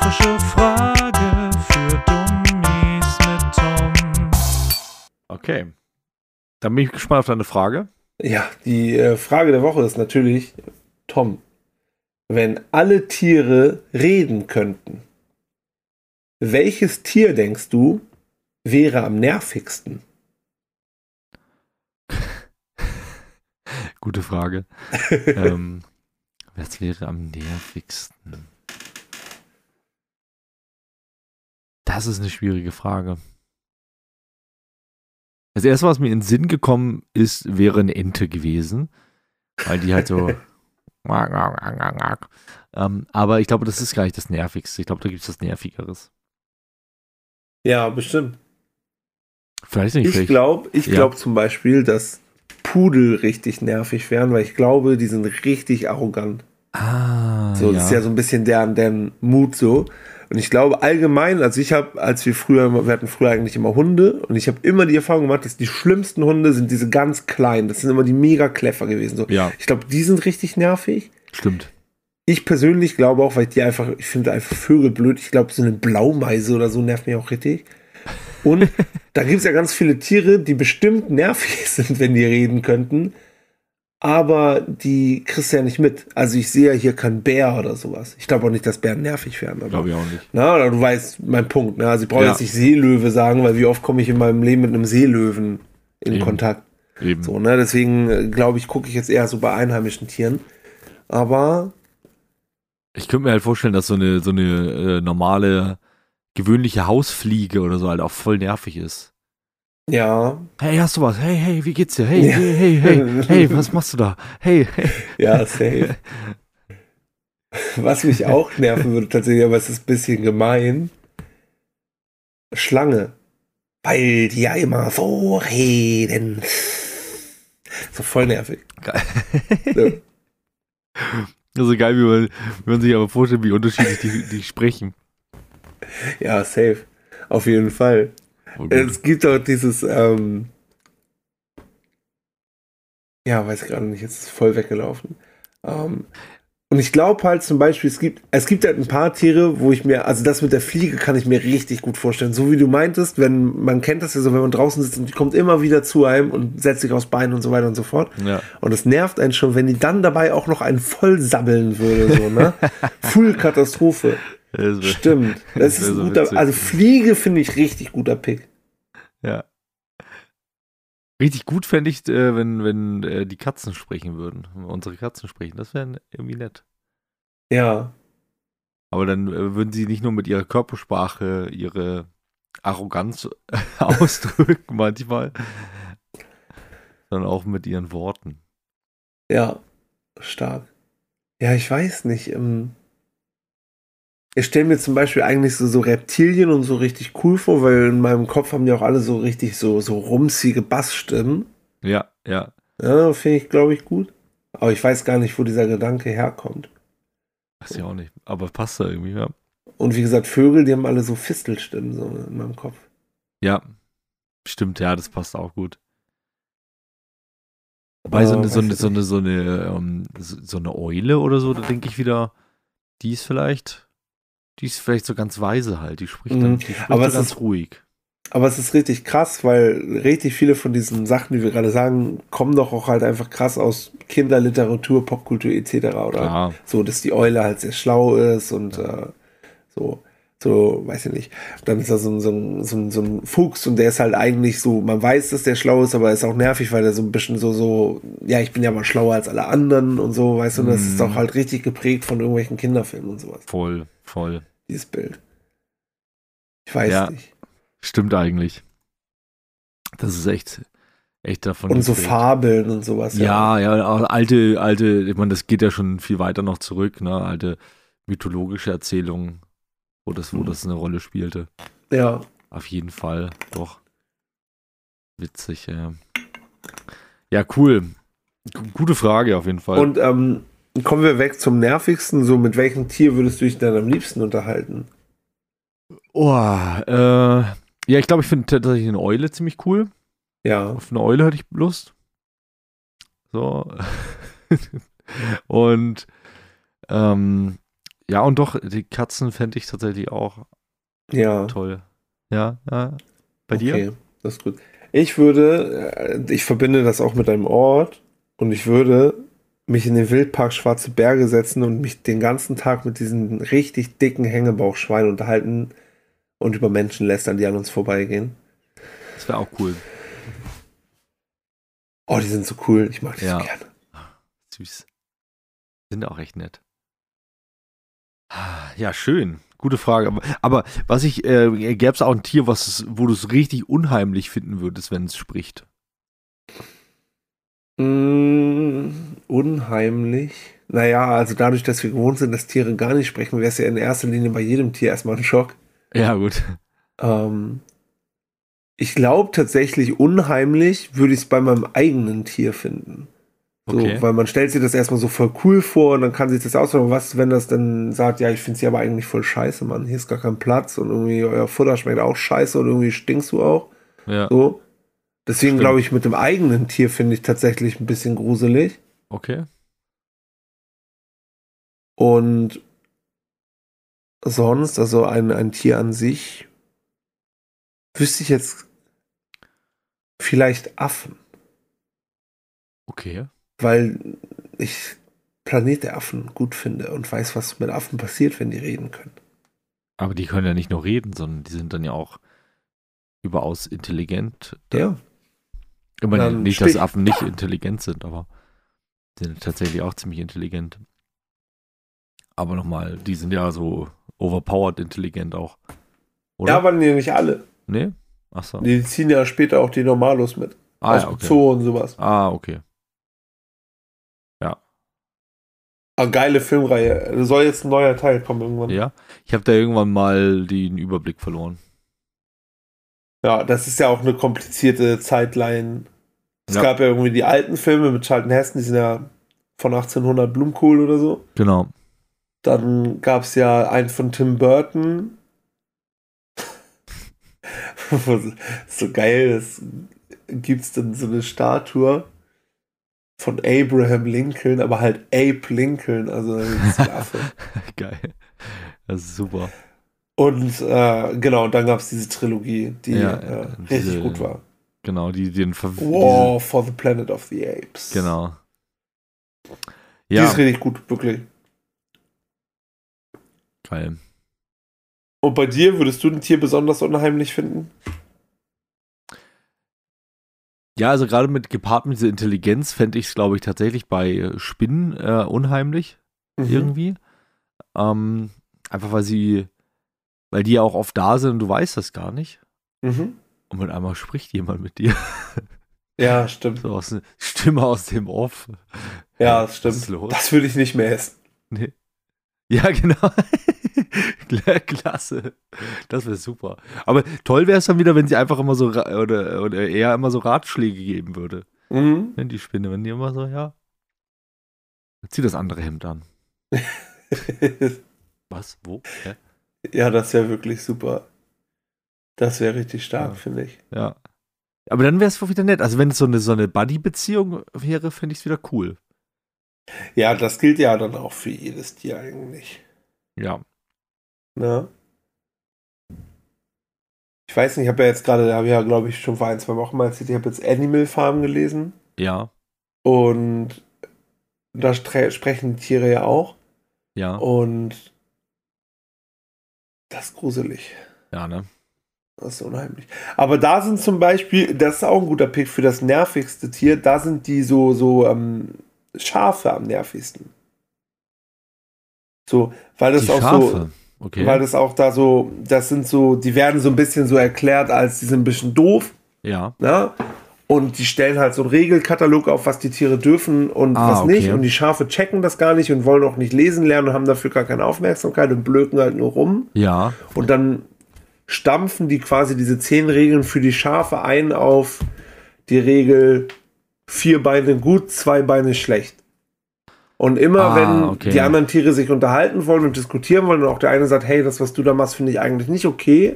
alltagsphilosophische Frage für Dummies mit Tom. Okay. Dann bin ich gespannt auf deine Frage. Ja, die äh, Frage der Woche ist natürlich, Tom, wenn alle Tiere reden könnten, welches Tier denkst du wäre am nervigsten? Gute Frage. ähm, was wäre am nervigsten? Das ist eine schwierige Frage. Das erste, was mir in den Sinn gekommen ist, wäre eine Ente gewesen. Weil die halt so ähm, aber ich glaube, das ist gar nicht das Nervigste. Ich glaube, da gibt es was Nervigeres. Ja, bestimmt. Vielleicht nicht. Ich glaube ich Ja. glaub zum Beispiel, dass Pudel richtig nervig wären, weil ich glaube, die sind richtig arrogant. Ah, So, ja. das ist ja so ein bisschen deren, deren Mut so. Und ich glaube allgemein, also ich habe, als wir früher, wir hatten früher eigentlich immer Hunde und ich habe immer die Erfahrung gemacht, dass die schlimmsten Hunde sind diese ganz kleinen. Das sind immer die mega clever gewesen. So. Ja. Ich glaube, die sind richtig nervig. Stimmt. Ich persönlich glaube auch, weil ich die einfach, ich finde einfach Vögel blöd. Ich glaube, so eine Blaumeise oder so nervt mich auch richtig. Und da gibt es ja ganz viele Tiere, die bestimmt nervig sind, wenn die reden könnten. Aber die kriegst du ja nicht mit. Also ich sehe ja hier keinen Bär oder sowas. Ich glaube auch nicht, dass Bären nervig wären. Aber, Glaube ich auch nicht. na, oder du weißt meinen Punkt. Ne? Also ich brauche Ja. jetzt nicht Seelöwe sagen, weil wie oft komme ich in meinem Leben mit einem Seelöwen in Eben. Kontakt. Eben. So, ne? Deswegen äh, glaube ich, gucke ich jetzt eher so bei einheimischen Tieren. Aber Ich könnte mir halt vorstellen, dass so eine, so eine äh, normale, gewöhnliche Hausfliege oder so halt auch voll nervig ist. Ja, Hey, hast du was? Hey, hey, wie geht's dir? Hey, Ja. hey, hey, hey, hey, was machst du da? Hey, hey. Ja, safe. Was mich auch nerven würde tatsächlich, aber es ist ein bisschen gemein. Schlange. Weil die ja immer so reden. So voll nervig. Geil. So. Das ist so geil, wie man, wie man sich aber vorstellt, wie unterschiedlich die, die sprechen. Ja, safe. Auf jeden Fall. Gut. Es gibt auch dieses, ähm, ja, weiß gerade nicht, jetzt ist es voll weggelaufen. Ähm, und ich glaube halt zum Beispiel, es gibt, es gibt halt ein paar Tiere, wo ich mir, also das mit der Fliege kann ich mir richtig gut vorstellen. So wie du meintest, wenn, man kennt das ja so, wenn man draußen sitzt und die kommt immer wieder zu einem und setzt sich aufs Bein und so weiter und so fort. Ja. Und es nervt einen schon, wenn die dann dabei auch noch einen voll sabbeln würde, so, ne? Full Katastrophe. Das wär- Stimmt. Das ist wär ein so guter, witzig. also Fliege finde ich richtig guter Pick. Ja. Richtig gut fände ich, äh, wenn, wenn äh, die Katzen sprechen würden. Unsere Katzen sprechen. Das wäre irgendwie nett. Ja. Aber dann äh, würden sie nicht nur mit ihrer Körpersprache ihre Arroganz ausdrücken manchmal, sondern auch mit ihren Worten. Ja, stark. Ja, ich weiß nicht. Ähm, ich stelle mir zum Beispiel eigentlich so, so Reptilien und so richtig cool vor, weil in meinem Kopf haben die auch alle so richtig so, so rumsige Bassstimmen. Ja, ja. Ja, finde ich, glaube ich, gut. Aber ich weiß gar nicht, wo dieser Gedanke herkommt. Weiß ich auch nicht. Aber passt da irgendwie, ja. Und wie gesagt, Vögel, die haben alle so Fistelstimmen so in meinem Kopf. Ja. Stimmt, ja, das passt auch gut. Wobei so eine, so eine, so eine, so eine, ähm, so so eine Eule oder so, da denke ich wieder, die ist vielleicht, die ist vielleicht so ganz weise halt. Die spricht dann, Mhm. die spricht Aber so es ganz ist- ruhig. Aber es ist richtig krass, weil richtig viele von diesen Sachen, die wir gerade sagen, kommen doch auch halt einfach krass aus Kinderliteratur, Popkultur etc. Oder Klar. so, dass die Eule halt sehr schlau ist und äh, so, so, weiß ich nicht. Dann ist da so ein, so, ein, so, ein, so ein Fuchs und der ist halt eigentlich so, man weiß, dass der schlau ist, aber er ist auch nervig, weil der so ein bisschen so, so, ja, ich bin ja mal schlauer als alle anderen und so, weißt du, und das ist Mhm. doch halt richtig geprägt von irgendwelchen Kinderfilmen und sowas, Voll, voll. dieses Bild. Ich weiß Ja. nicht. Stimmt eigentlich. Das ist echt, echt davon. Und so geprägt. Fabeln und sowas. Ja, ja, auch alte, alte, ich meine, das geht ja schon viel weiter noch zurück, ne? Alte mythologische Erzählungen, wo das, wo Mhm. das eine Rolle spielte. Ja. Auf jeden Fall, doch. Witzig, ja. Ja, cool. G gute Frage auf jeden Fall. Und ähm, kommen wir weg zum nervigsten. So, mit welchem Tier würdest du dich denn am liebsten unterhalten? oh, äh, ja, ich glaube, ich finde tatsächlich eine Eule ziemlich cool. Ja. Auf eine Eule hatte ich Lust. So. und ähm, ja, und doch, die Katzen fände ich tatsächlich auch Ja. toll. Ja, ja. Bei dir? Okay, das ist gut. Ich würde, äh, ich verbinde das auch mit einem Ort und ich würde mich in den Wildpark Schwarze Berge setzen und mich den ganzen Tag mit diesen richtig dicken Hängebauchschweinen unterhalten und über Menschen lästern, die an uns vorbeigehen. Das wäre auch cool. Oh, die sind so cool. Ich mag die Ja. so gerne. Süß. Sind auch echt nett. Ja, schön. Gute Frage. Aber, aber was ich, äh, gäbe es auch ein Tier, was, wo du es richtig unheimlich finden würdest, wenn es spricht? Mm, unheimlich. Naja, also dadurch, dass wir gewohnt sind, dass Tiere gar nicht sprechen, wäre es ja in erster Linie bei jedem Tier erstmal ein Schock. Ja, gut. Ähm, Ich glaube tatsächlich, unheimlich würde ich es bei meinem eigenen Tier finden. So, Okay. Weil man stellt sich das erstmal so voll cool vor und dann kann sich das aussuchen. Was, wenn das dann sagt, ja, ich finde sie aber eigentlich voll scheiße, Mann. Hier ist gar kein Platz und irgendwie euer Futter schmeckt auch scheiße und irgendwie stinkst du auch. Ja, So. Deswegen glaube ich, mit dem eigenen Tier finde ich tatsächlich ein bisschen gruselig. Okay. Und sonst, also ein, ein Tier an sich, wüsste ich jetzt vielleicht Affen, Okay. weil ich Planet der Affen gut finde und weiß, was mit Affen passiert, wenn die reden können. Aber die können ja nicht nur reden, sondern die sind dann ja auch überaus intelligent. Ja. Ich meine, nicht, dass Affen nicht intelligent sind, aber sind tatsächlich auch ziemlich intelligent. Aber nochmal, die sind ja so overpowered intelligent auch. Oder? Ja, aber nee, nicht alle. nee? Achso. Die ziehen ja später auch die Normalos mit. Ah, aus ja, okay. Zoo und sowas. Ah, okay. Ah, geile Filmreihe. Da soll jetzt ein neuer Teil kommen irgendwann. Ja. Ich habe da irgendwann mal den Überblick verloren. Ja, das ist ja auch eine komplizierte Zeitline. Es Ja. gab ja irgendwie die alten Filme mit Charlton Heston, die sind ja von 1800 Blumenkohl oder so. Genau. Dann gab es ja einen von Tim Burton. so geil, das gibt es dann so eine Statue von Abraham Lincoln, aber halt Abe Lincoln, also Affe. Geil. Das ist super. Und äh, genau, und dann gab es diese Trilogie, die Ja, äh, äh, richtig diese- gut war. Genau, die den Ver War for the Planet of the Apes. Genau. Die Ja, ist richtig gut, wirklich. geil. Und bei dir würdest du ein Tier besonders unheimlich finden? Ja, also gerade mit gepaart mit dieser Intelligenz fände ich es, glaube ich, tatsächlich bei äh, Spinnen äh, unheimlich Mhm. irgendwie. Ähm, einfach weil sie, weil die ja auch oft da sind und du weißt das gar nicht. Mhm. Und mit einmal spricht jemand mit dir. Ja, stimmt. So aus Stimme aus dem Off. Ja, das stimmt. Das würde ich nicht mehr essen. Nee. Ja, genau. Kla- Klasse. Das wäre super. Aber toll wäre es dann wieder, wenn sie einfach immer so oder, oder eher immer so Ratschläge geben würde. Mhm. Wenn die Spinne, wenn die immer so, ja. Zieh das andere Hemd an. Was? Wo? Hä? ja, das wäre wirklich super. Das wäre richtig stark, Ja. finde ich. Ja. Aber dann wäre es wieder nett. Also wenn es so eine, so eine Buddy-Beziehung wäre, fände ich es wieder cool. Ja, das gilt ja dann auch für jedes Tier eigentlich. Ja. Ne? Ich weiß nicht, ich habe ja jetzt gerade, habe ja, glaube ich, schon vor ein, zwei Wochen mal erzählt, ich habe jetzt Animal Farm gelesen Ja. und da sprechen die Tiere ja auch Ja. und das ist gruselig. Ja, ne? Das ist unheimlich. Aber da sind zum Beispiel, das ist auch ein guter Pick für das nervigste Tier, da sind die so, so ähm, Schafe am nervigsten. So, weil das Die auch Schafe. so, Okay. weil das auch da so, das sind so, die werden so ein bisschen so erklärt, als die sind ein bisschen doof, ja. ne? Und die stellen halt so einen Regelkatalog auf, was die Tiere dürfen und Ah, was nicht. okay. Und die Schafe checken das gar nicht und wollen auch nicht lesen lernen und haben dafür gar keine Aufmerksamkeit und blöken halt nur rum. Ja. Und dann stampfen die quasi diese zehn Regeln für die Schafe ein auf die Regel vier Beine gut, zwei Beine schlecht. Und immer Ah, wenn okay. die anderen Tiere sich unterhalten wollen und diskutieren wollen und auch der eine sagt, hey, das, was du da machst, finde ich eigentlich nicht okay,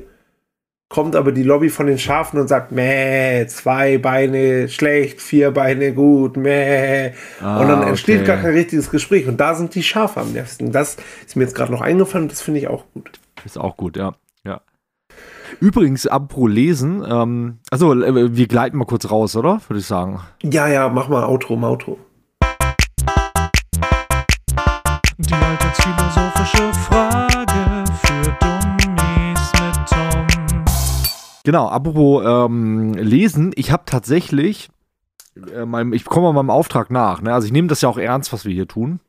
kommt aber die Lobby von den Schafen und sagt, meh, zwei Beine schlecht, vier Beine gut, meh. und dann Ah, entsteht okay. gar kein richtiges Gespräch. Und da sind die Schafe am nervigsten. Das ist mir jetzt gerade noch eingefallen und das finde ich auch gut. Ist auch gut, ja. Übrigens, apropos Lesen, ähm, also wir gleiten mal kurz raus, oder? Würde ich sagen. Ja, ja, mach mal Outro, Outro. Die alltagsphilosophische Frage für Dummies mit Tom. Genau, apropos ähm, Lesen, ich habe tatsächlich, äh, meinem, ich komme meinem Auftrag nach, ne? also ich nehme das ja auch ernst, was wir hier tun.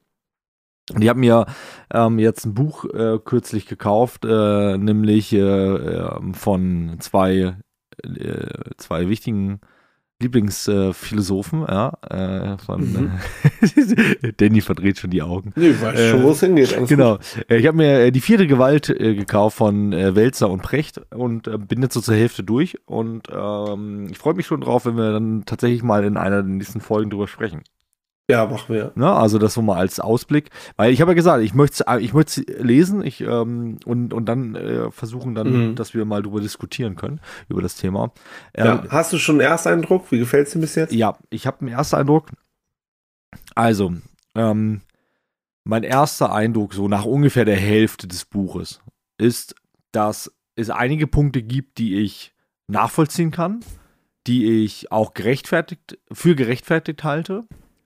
Und ich habe mir ähm, jetzt ein Buch äh, kürzlich gekauft, äh, nämlich äh, ähm, von zwei, äh, zwei wichtigen Lieblingsphilosophen, äh, ja, äh, von mhm. Danny verdreht schon die Augen. Nee, weiß schon, wo es hingeht. Genau. Gut. Ich habe mir die vierte Gewalt gekauft von Welzer und Precht und bin jetzt so zur Hälfte durch und ähm, ich freue mich schon drauf, wenn wir dann tatsächlich mal in einer der nächsten Folgen drüber sprechen. Ja, machen wir. Ne, also das so mal als Ausblick. Weil ich habe ja gesagt, ich möchte ich möchte lesen ich, ähm, und, und dann äh, versuchen, dann, mhm. dass wir mal drüber diskutieren können, über das Thema. Ähm, ja, hast du schon einen Ersteindruck? Wie gefällt es dir bis jetzt? Ja, ich habe einen Ersteindruck. Also, ähm, mein erster Eindruck, so nach ungefähr der Hälfte des Buches, ist, dass es einige Punkte gibt, die ich nachvollziehen kann, die ich auch gerechtfertigt, für gerechtfertigt halte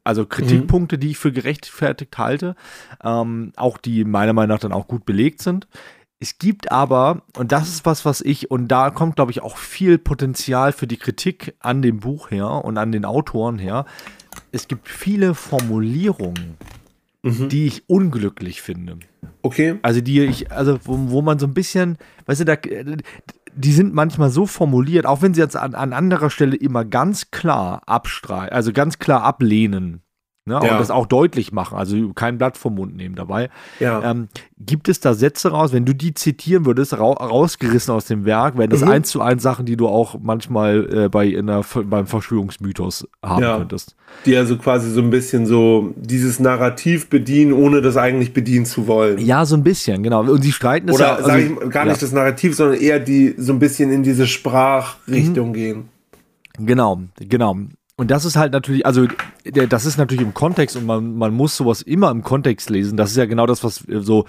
also Kritikpunkte, mhm. die ich für gerechtfertigt halte, ähm, auch die meiner Meinung nach dann auch gut belegt sind. Es gibt aber, und das ist was, was ich, und da kommt, glaube ich, auch viel Potenzial für die Kritik an dem Buch her und an den Autoren her. Es gibt viele Formulierungen, mhm. die ich unglücklich finde. Okay. Also die ich, also wo, wo man so ein bisschen, weißt du, da, die sind manchmal so formuliert, auch wenn sie jetzt an, an anderer Stelle immer ganz klar abstreichen, also ganz klar ablehnen, Ne, ja. Und das auch deutlich machen, also kein Blatt vom Mund nehmen dabei. Ja. Ähm, gibt es da Sätze raus, wenn du die zitieren würdest, ra rausgerissen aus dem Werk, wären das mhm. eins zu eins Sachen, die du auch manchmal äh, bei in der, beim Verschwörungsmythos haben ja. könntest. Die also quasi so ein bisschen so dieses Narrativ bedienen, ohne das eigentlich bedienen zu wollen. Ja, so ein bisschen, genau. Und sie streiten es Oder ja. Oder sage also, ich gar nicht das Narrativ, sondern eher die so ein bisschen in diese Sprachrichtung mhm. gehen. Genau, genau. Und das ist halt natürlich, also das ist natürlich im Kontext und man, man muss sowas immer im Kontext lesen. Das ist ja genau das, was so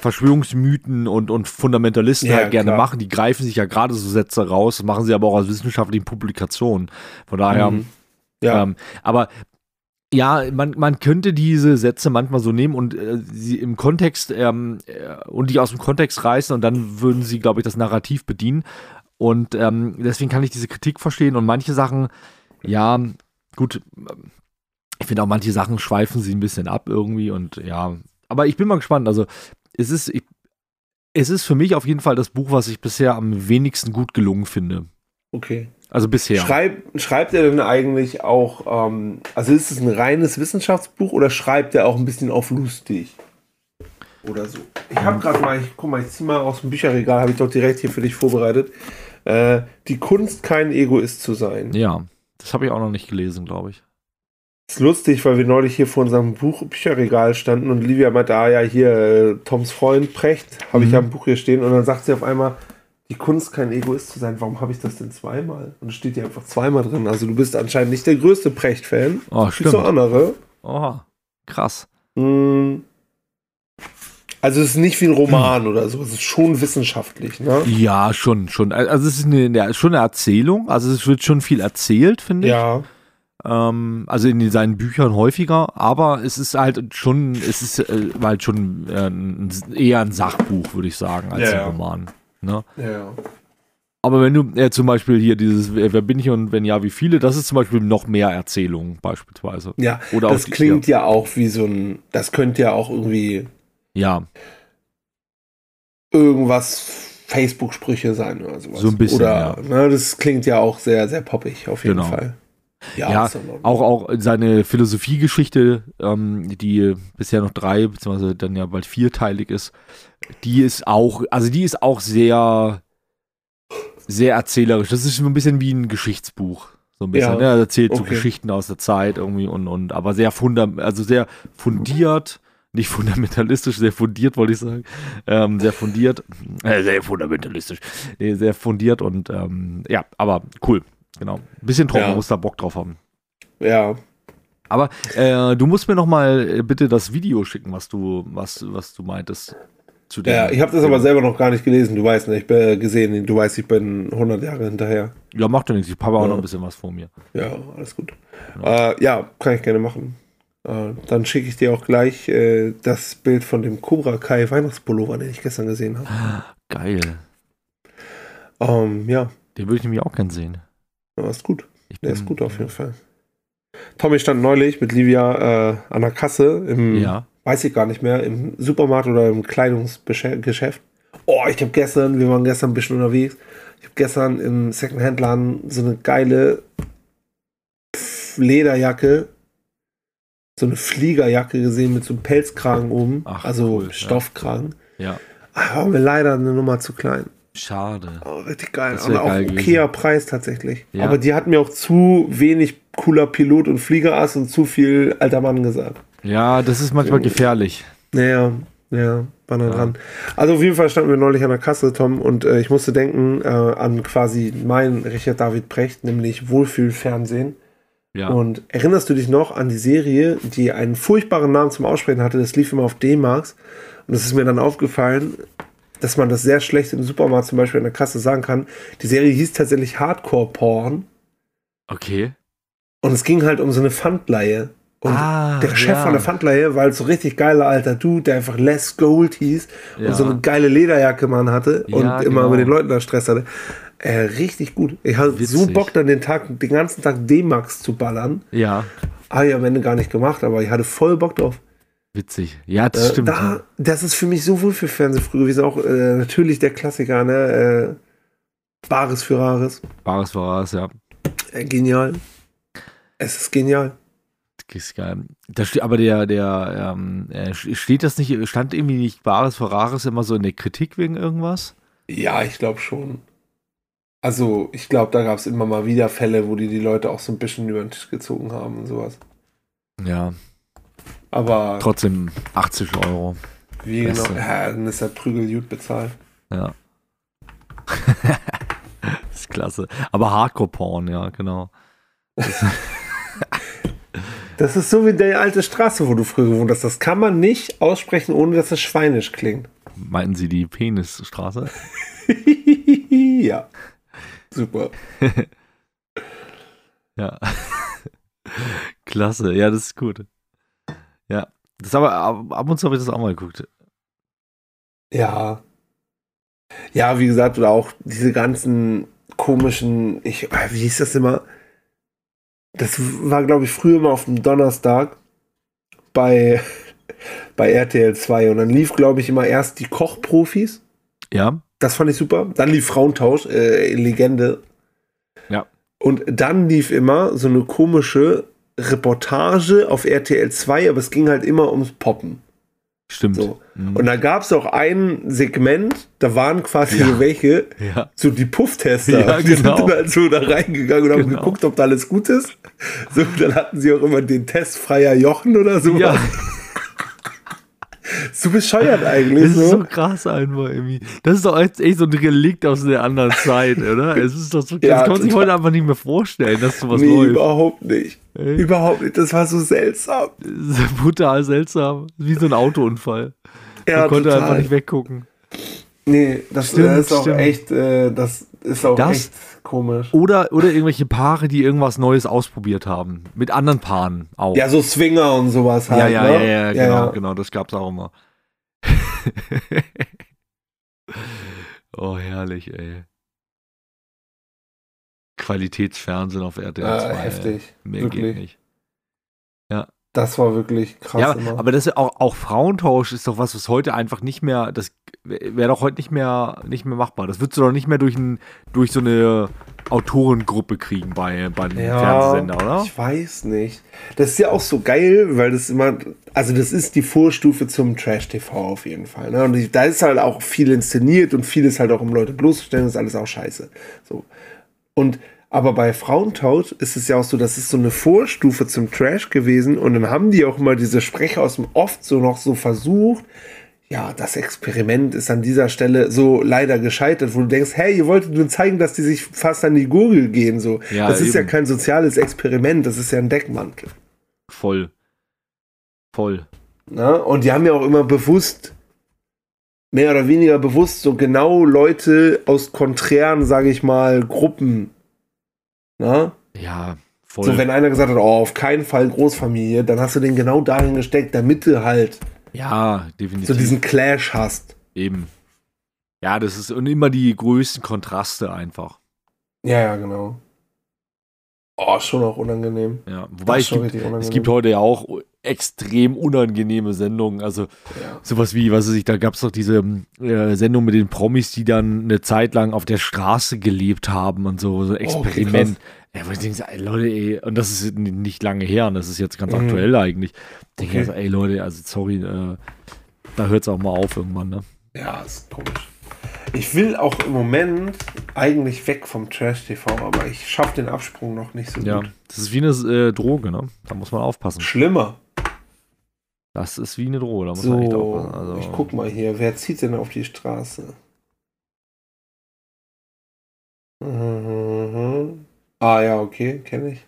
Verschwörungsmythen und, und Fundamentalisten ja, halt gerne klar. machen. Die greifen sich ja gerade so Sätze raus, machen sie aber auch aus wissenschaftlichen Publikationen. Von daher, mhm. ja. Ähm, aber ja, man, man könnte diese Sätze manchmal so nehmen und äh, sie im Kontext ähm, äh, und die aus dem Kontext reißen und dann würden sie, glaube ich, das Narrativ bedienen. Und ähm, deswegen kann ich diese Kritik verstehen und manche Sachen ja, gut. Ich finde auch manche Sachen schweifen sie ein bisschen ab irgendwie und ja. Aber ich bin mal gespannt. Also, es ist, ich, es ist für mich auf jeden Fall das Buch, was ich bisher am wenigsten gut gelungen finde. Okay. Also bisher. Schreib, schreibt er denn eigentlich auch, ähm, also ist es ein reines Wissenschaftsbuch oder schreibt er auch ein bisschen auf lustig? Oder so. Ich habe gerade mal, ich guck mal, ich zieh mal aus dem Bücherregal, habe ich doch direkt hier für dich vorbereitet. Äh, die Kunst, kein Egoist zu sein. Ja. Das habe ich auch noch nicht gelesen, glaube ich. Das ist lustig, weil wir neulich hier vor unserem Buch Bücherregal standen und Livia meinte, ah ja, hier, äh, Toms Freund Precht, habe mhm. ich ja im Buch hier stehen. Und dann sagt sie auf einmal, die Kunst, kein Egoist zu sein. Warum habe ich das denn zweimal? Und es steht hier einfach zweimal drin. Also du bist anscheinend nicht der größte Precht-Fan. Oh, stimmt. so andere. Oh, krass. Mm. Also es ist nicht wie ein Roman oder so, es ist schon wissenschaftlich, ne? Ja, schon, schon. Also es ist eine, schon eine Erzählung, also es wird schon viel erzählt, finde ich. Ja. Ähm, also in seinen Büchern häufiger, aber es ist halt schon, es ist äh, halt schon äh, eher ein Sachbuch, würde ich sagen, als ja, ein Roman. Ne? Ja. Aber wenn du äh, zum Beispiel hier dieses Wer bin ich und wenn ja, wie viele, das ist zum Beispiel noch mehr Erzählung beispielsweise. Ja, Oder das klingt ja. ja auch wie so ein, das könnte ja auch irgendwie ja. Irgendwas Facebook-Sprüche sein oder sowas. So ein bisschen. Oder, ja. ne, das klingt ja auch sehr, sehr poppig, auf jeden genau. Fall. Ja, ja auch, auch seine Philosophiegeschichte, ähm, die bisher noch drei, beziehungsweise dann ja bald vierteilig ist, die ist auch, also die ist auch sehr, sehr erzählerisch. Das ist ein bisschen wie ein Geschichtsbuch. So ein bisschen, ja. ne? Er erzählt okay. so Geschichten aus der Zeit irgendwie und, und aber sehr fundam also sehr fundiert nicht fundamentalistisch, sehr fundiert, wollte ich sagen. Ähm, sehr fundiert, äh, sehr fundamentalistisch, nee, sehr fundiert und ähm, ja, aber cool, genau. Ein bisschen trocken, ja. muss da Bock drauf haben. Ja. Aber äh, du musst mir noch mal äh, bitte das Video schicken, was du, was, was du meintest. Zu ja, ich habe das aber selber noch gar nicht gelesen. Du weißt, ne? ich bin gesehen, du weißt, ich bin 100 Jahre hinterher. Ja, macht ja nichts. Ich habe ja. auch noch ein bisschen was vor mir. Ja, alles gut. Ja, äh, ja kann ich gerne machen. Äh, dann schicke ich dir auch gleich äh, das Bild von dem Cobra Kai Weihnachtspullover, den ich gestern gesehen habe. Geil. Ähm, ja. Den würde ich nämlich auch gern sehen. Ja, ist gut. Der ist gut auf jeden Fall. Tommy stand neulich mit Livia äh, an der Kasse im, ja. weiß ich gar nicht mehr, im Supermarkt oder im Kleidungsgeschäft. Oh, ich habe gestern, wir waren gestern ein bisschen unterwegs, ich habe gestern im Secondhand-Laden so eine geile Lederjacke, so eine Fliegerjacke gesehen mit so einem Pelzkragen oben, Ach, also cool, ja. Stoffkragen. Ja. Ah, war mir leider eine Nummer zu klein. Schade. Oh, richtig geil. Aber auch geil okayer Preis tatsächlich. Ja. Aber die hat mir auch zu wenig cooler Pilot und Fliegerass und zu viel alter Mann gesagt. Ja, das ist manchmal gefährlich. Naja, ja, war Ja. dran. Also auf jeden Fall standen wir neulich an der Kasse, Tom, und äh, ich musste denken äh, an quasi mein Richard David Precht, nämlich Wohlfühlfernsehen. Ja. Und erinnerst du dich noch an die Serie, die einen furchtbaren Namen zum Aussprechen hatte? Das lief immer auf D-Max. Und es ist mir dann aufgefallen, dass man das sehr schlecht im Supermarkt zum Beispiel an der Kasse sagen kann. Die Serie hieß tatsächlich Hardcore Porn. Okay. Und es ging halt um so eine Pfandleihe. Und Ah, der Chef ja. von der Pfandleihe war halt so richtig geiler alter Dude, der einfach Les Gold hieß Ja. und so eine geile Lederjacke man hatte und Ja, immer genau. mit den Leuten da Stress hatte. Äh, richtig gut. Ich hatte so Witzig. Bock dann den Tag, den ganzen Tag D-Max zu ballern. Ja, Habe ich am Ende gar nicht gemacht, aber ich hatte voll Bock drauf. witzig. Ja, das Äh, stimmt. da, das ist für mich so wohl für Fernsehen früher gewesen. Auch äh, natürlich der Klassiker, ne? Äh, Bares für Rares. Bares Voraus, ja. Äh, genial. Es ist genial. Das ist geil. Da steht, aber der, der, ähm, äh, steht das nicht, stand irgendwie nicht Bares Voraus immer so in der Kritik wegen irgendwas? Ja, ich glaube schon. Also, ich glaube, da gab es immer mal wieder Fälle, wo die die Leute auch so ein bisschen über den Tisch gezogen haben und sowas. Ja, Aber trotzdem 80 Euro. wie genau? Ja, dann ist der Prügel gut bezahlt. Ja. das ist klasse. Aber Hardcore-Porn, ja, genau. Das ist so wie die alte Straße, wo du früher gewohnt hast. Das kann man nicht aussprechen, ohne dass es schweinisch klingt. Meinten Sie die Penisstraße? ja. Super. Ja. Klasse, ja, das ist gut. Ja. Das aber ab, ab und zu habe ich das auch mal geguckt. Ja. Ja, wie gesagt, oder auch diese ganzen komischen, ich, äh, wie hieß das immer? Das war, glaube ich, früher mal auf dem Donnerstag bei, bei RTL 2 und dann lief, glaube ich, immer erst die Kochprofis. Ja, Das fand ich super. Dann lief Frauentausch, äh, Legende. Ja. Und dann lief immer so eine komische Reportage auf RTL 2, aber es ging halt immer ums Poppen. Stimmt. So. Mhm. Und da gab es auch ein Segment, da waren quasi Ja. so welche, ja. so die Pufftester. Ja, die genau. sind dann halt so da reingegangen und haben Genau. geguckt, ob da alles gut ist. So, dann hatten sie auch immer den Test freier Jochen oder so. ja, So bescheuert eigentlich. das ist So. so krass einfach irgendwie. Das ist doch echt so ein Relikt aus der anderen Zeit, oder? Es ist doch so, das Ja, kann man sich heute einfach nicht mehr vorstellen, dass sowas nee, läuft. überhaupt nicht. Ey. Überhaupt nicht. Das war so seltsam. Das brutal seltsam. Wie so ein Autounfall. Ja, Man konnte total. einfach nicht weggucken. Nee, das Stimmt, ist auch stimmt. echt, äh, das ist auch Das- echt komisch. Oder, oder irgendwelche Paare, die irgendwas Neues ausprobiert haben. Mit anderen Paaren auch. Ja, so Swinger und sowas ja, halt. ja, ne? ja, ja, genau, ja. genau, das gab's auch immer. oh, herrlich, ey. Qualitätsfernsehen auf RTL 2. Ja, ey. heftig. Mehr Wirklich. geht nicht. Das war wirklich krass Ja, immer. aber das ist auch, auch Frauentausch ist doch was, was heute einfach nicht mehr, das wäre doch heute nicht mehr, nicht mehr machbar. Das würdest du doch nicht mehr durch, ein, durch so eine Autorengruppe kriegen bei, bei einem Fernsehsender, oder? Ich weiß nicht. Das ist ja auch so geil, weil das immer, also das ist die Vorstufe zum Trash-TV auf jeden Fall. Ne? Und da ist halt auch viel inszeniert und vieles halt auch um Leute bloßzustellen, das ist alles auch scheiße. So. Und aber bei Frauentausch ist es ja auch so, das ist so eine Vorstufe zum Trash gewesen und dann haben die auch immer diese Sprecher aus dem Oft so noch so versucht, ja, das Experiment ist an dieser Stelle so leider gescheitert, wo du denkst, hey, ihr wolltet nur zeigen, dass die sich fast an die Gurgel gehen, so. Ja, das ist ja eben. kein soziales Experiment, das ist ja ein Deckmantel. Voll. Voll. Ne? Und die haben ja auch immer bewusst, mehr oder weniger bewusst, so genau Leute aus konträren, sage ich mal, Gruppen. Ne? Ja, voll. So, wenn einer gesagt hat, oh, auf keinen Fall Großfamilie, dann hast du den genau dahin gesteckt, damit du halt ja, definitiv. so diesen Clash hast. Eben. Ja, das ist und immer die größten Kontraste einfach. Ja, ja, genau. Oh, schon auch unangenehm. Ja, wobei richtig unangenehm. es gibt heute ja auch extrem unangenehme Sendungen. Also ja. sowas wie, was weiß ich, da gab es doch diese äh, Sendung mit den Promis, die dann eine Zeit lang auf der Straße gelebt haben und so, so Experiment. Oh, ja, wo ich denke, ey, Leute, ey, und das ist nicht lange her, und das ist jetzt ganz mhm. aktuell eigentlich. Ich denke, okay. also, ey, Leute, also sorry, äh, da hört es auch mal auf irgendwann, ne? Ja, ist komisch. Ich will auch im Moment eigentlich weg vom Trash-TV, aber ich schaffe den Absprung noch nicht so ja, gut. Das ist wie eine äh, Droge, ne? Da muss man aufpassen. Schlimmer. Das ist wie eine Droge, da muss so, man echt aufpassen. Also, ich guck mal hier, wer zieht denn auf die Straße? Mhm. Ah ja, okay, kenne ich.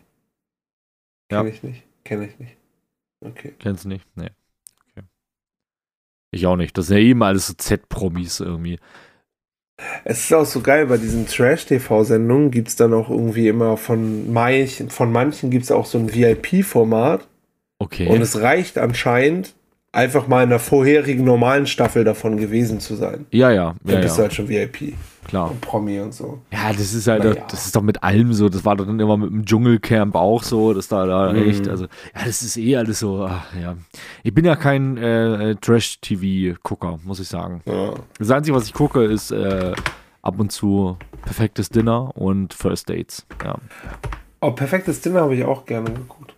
Kenne ja. ich nicht. Kenne ich nicht. Okay. Kennst du nicht? Nee. Okay. Ich auch nicht. Das sind ja eben alles so Z-Promis irgendwie. Es ist auch so geil, bei diesen Trash-TV-Sendungen gibt es dann auch irgendwie immer von manchen, von manchen gibt es auch so ein VIP-Format. Okay. Und es reicht anscheinend, einfach mal in der vorherigen normalen Staffel davon gewesen zu sein. Ja, ja. Dann ja, bist ja. du halt schon VIP. Klar. Und Promi und so. Ja, das ist halt, naja. das ist doch mit allem so. Das war doch dann immer mit dem Dschungelcamp auch so, dass da, da mhm. echt, also, ja, das ist eh alles so, ach, ja. Ich bin ja kein äh, äh Trash-TV-Gucker, muss ich sagen. Ja. Das Einzige, was ich gucke, ist äh, ab und zu Perfektes Dinner und First Dates, ja. Oh, Perfektes Dinner habe ich auch gerne geguckt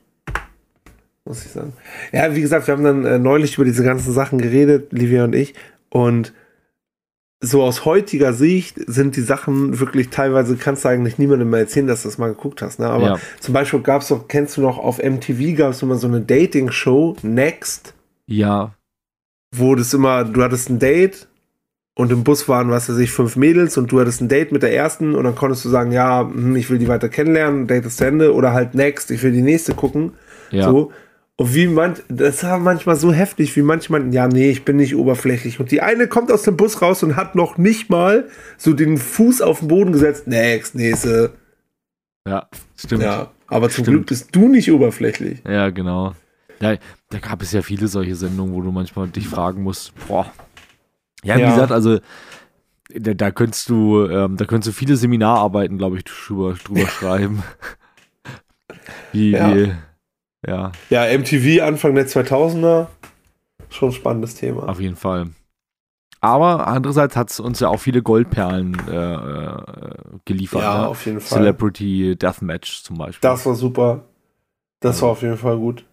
muss ich sagen. Ja, wie gesagt, wir haben dann äh, neulich über diese ganzen Sachen geredet, Livia und ich. Und so aus heutiger Sicht sind die Sachen wirklich teilweise, kannst du eigentlich niemandem mehr erzählen, dass du das mal geguckt hast. Ne? Aber ja. zum Beispiel gab es doch, kennst du noch, auf MTV gab es immer so eine Dating-Show, Next. Ja. Wo das immer, du hattest ein Date und im Bus waren, was weiß ich, fünf Mädels und du hattest ein Date mit der ersten und dann konntest du sagen, ja, hm, ich will die weiter kennenlernen, Date ist zu Ende oder halt Next, ich will die nächste gucken. Ja. So. Und wie man, das war manchmal so heftig, wie manchmal, ja, nee, ich bin nicht oberflächlich. Und die eine kommt aus dem Bus raus und hat noch nicht mal so den Fuß auf den Boden gesetzt. Next, nächste. Ja, stimmt. Ja, aber zum stimmt. Glück bist du nicht oberflächlich. Ja, genau. Ja, da gab es ja viele solche Sendungen, wo du manchmal dich fragen musst, boah. Ja, wie ja. gesagt, also da, da könntest du, ähm, da könntest du viele Seminararbeiten, glaube ich, drüber, drüber schreiben. wie, ja. wie ja. Ja, MTV Anfang der 2000er, schon ein spannendes Thema. Auf jeden Fall. Aber andererseits hat es uns ja auch viele Goldperlen äh, äh, geliefert. Ja, ne? auf jeden Fall. Celebrity Deathmatch zum Beispiel. Das war super. Das also. war auf jeden Fall gut.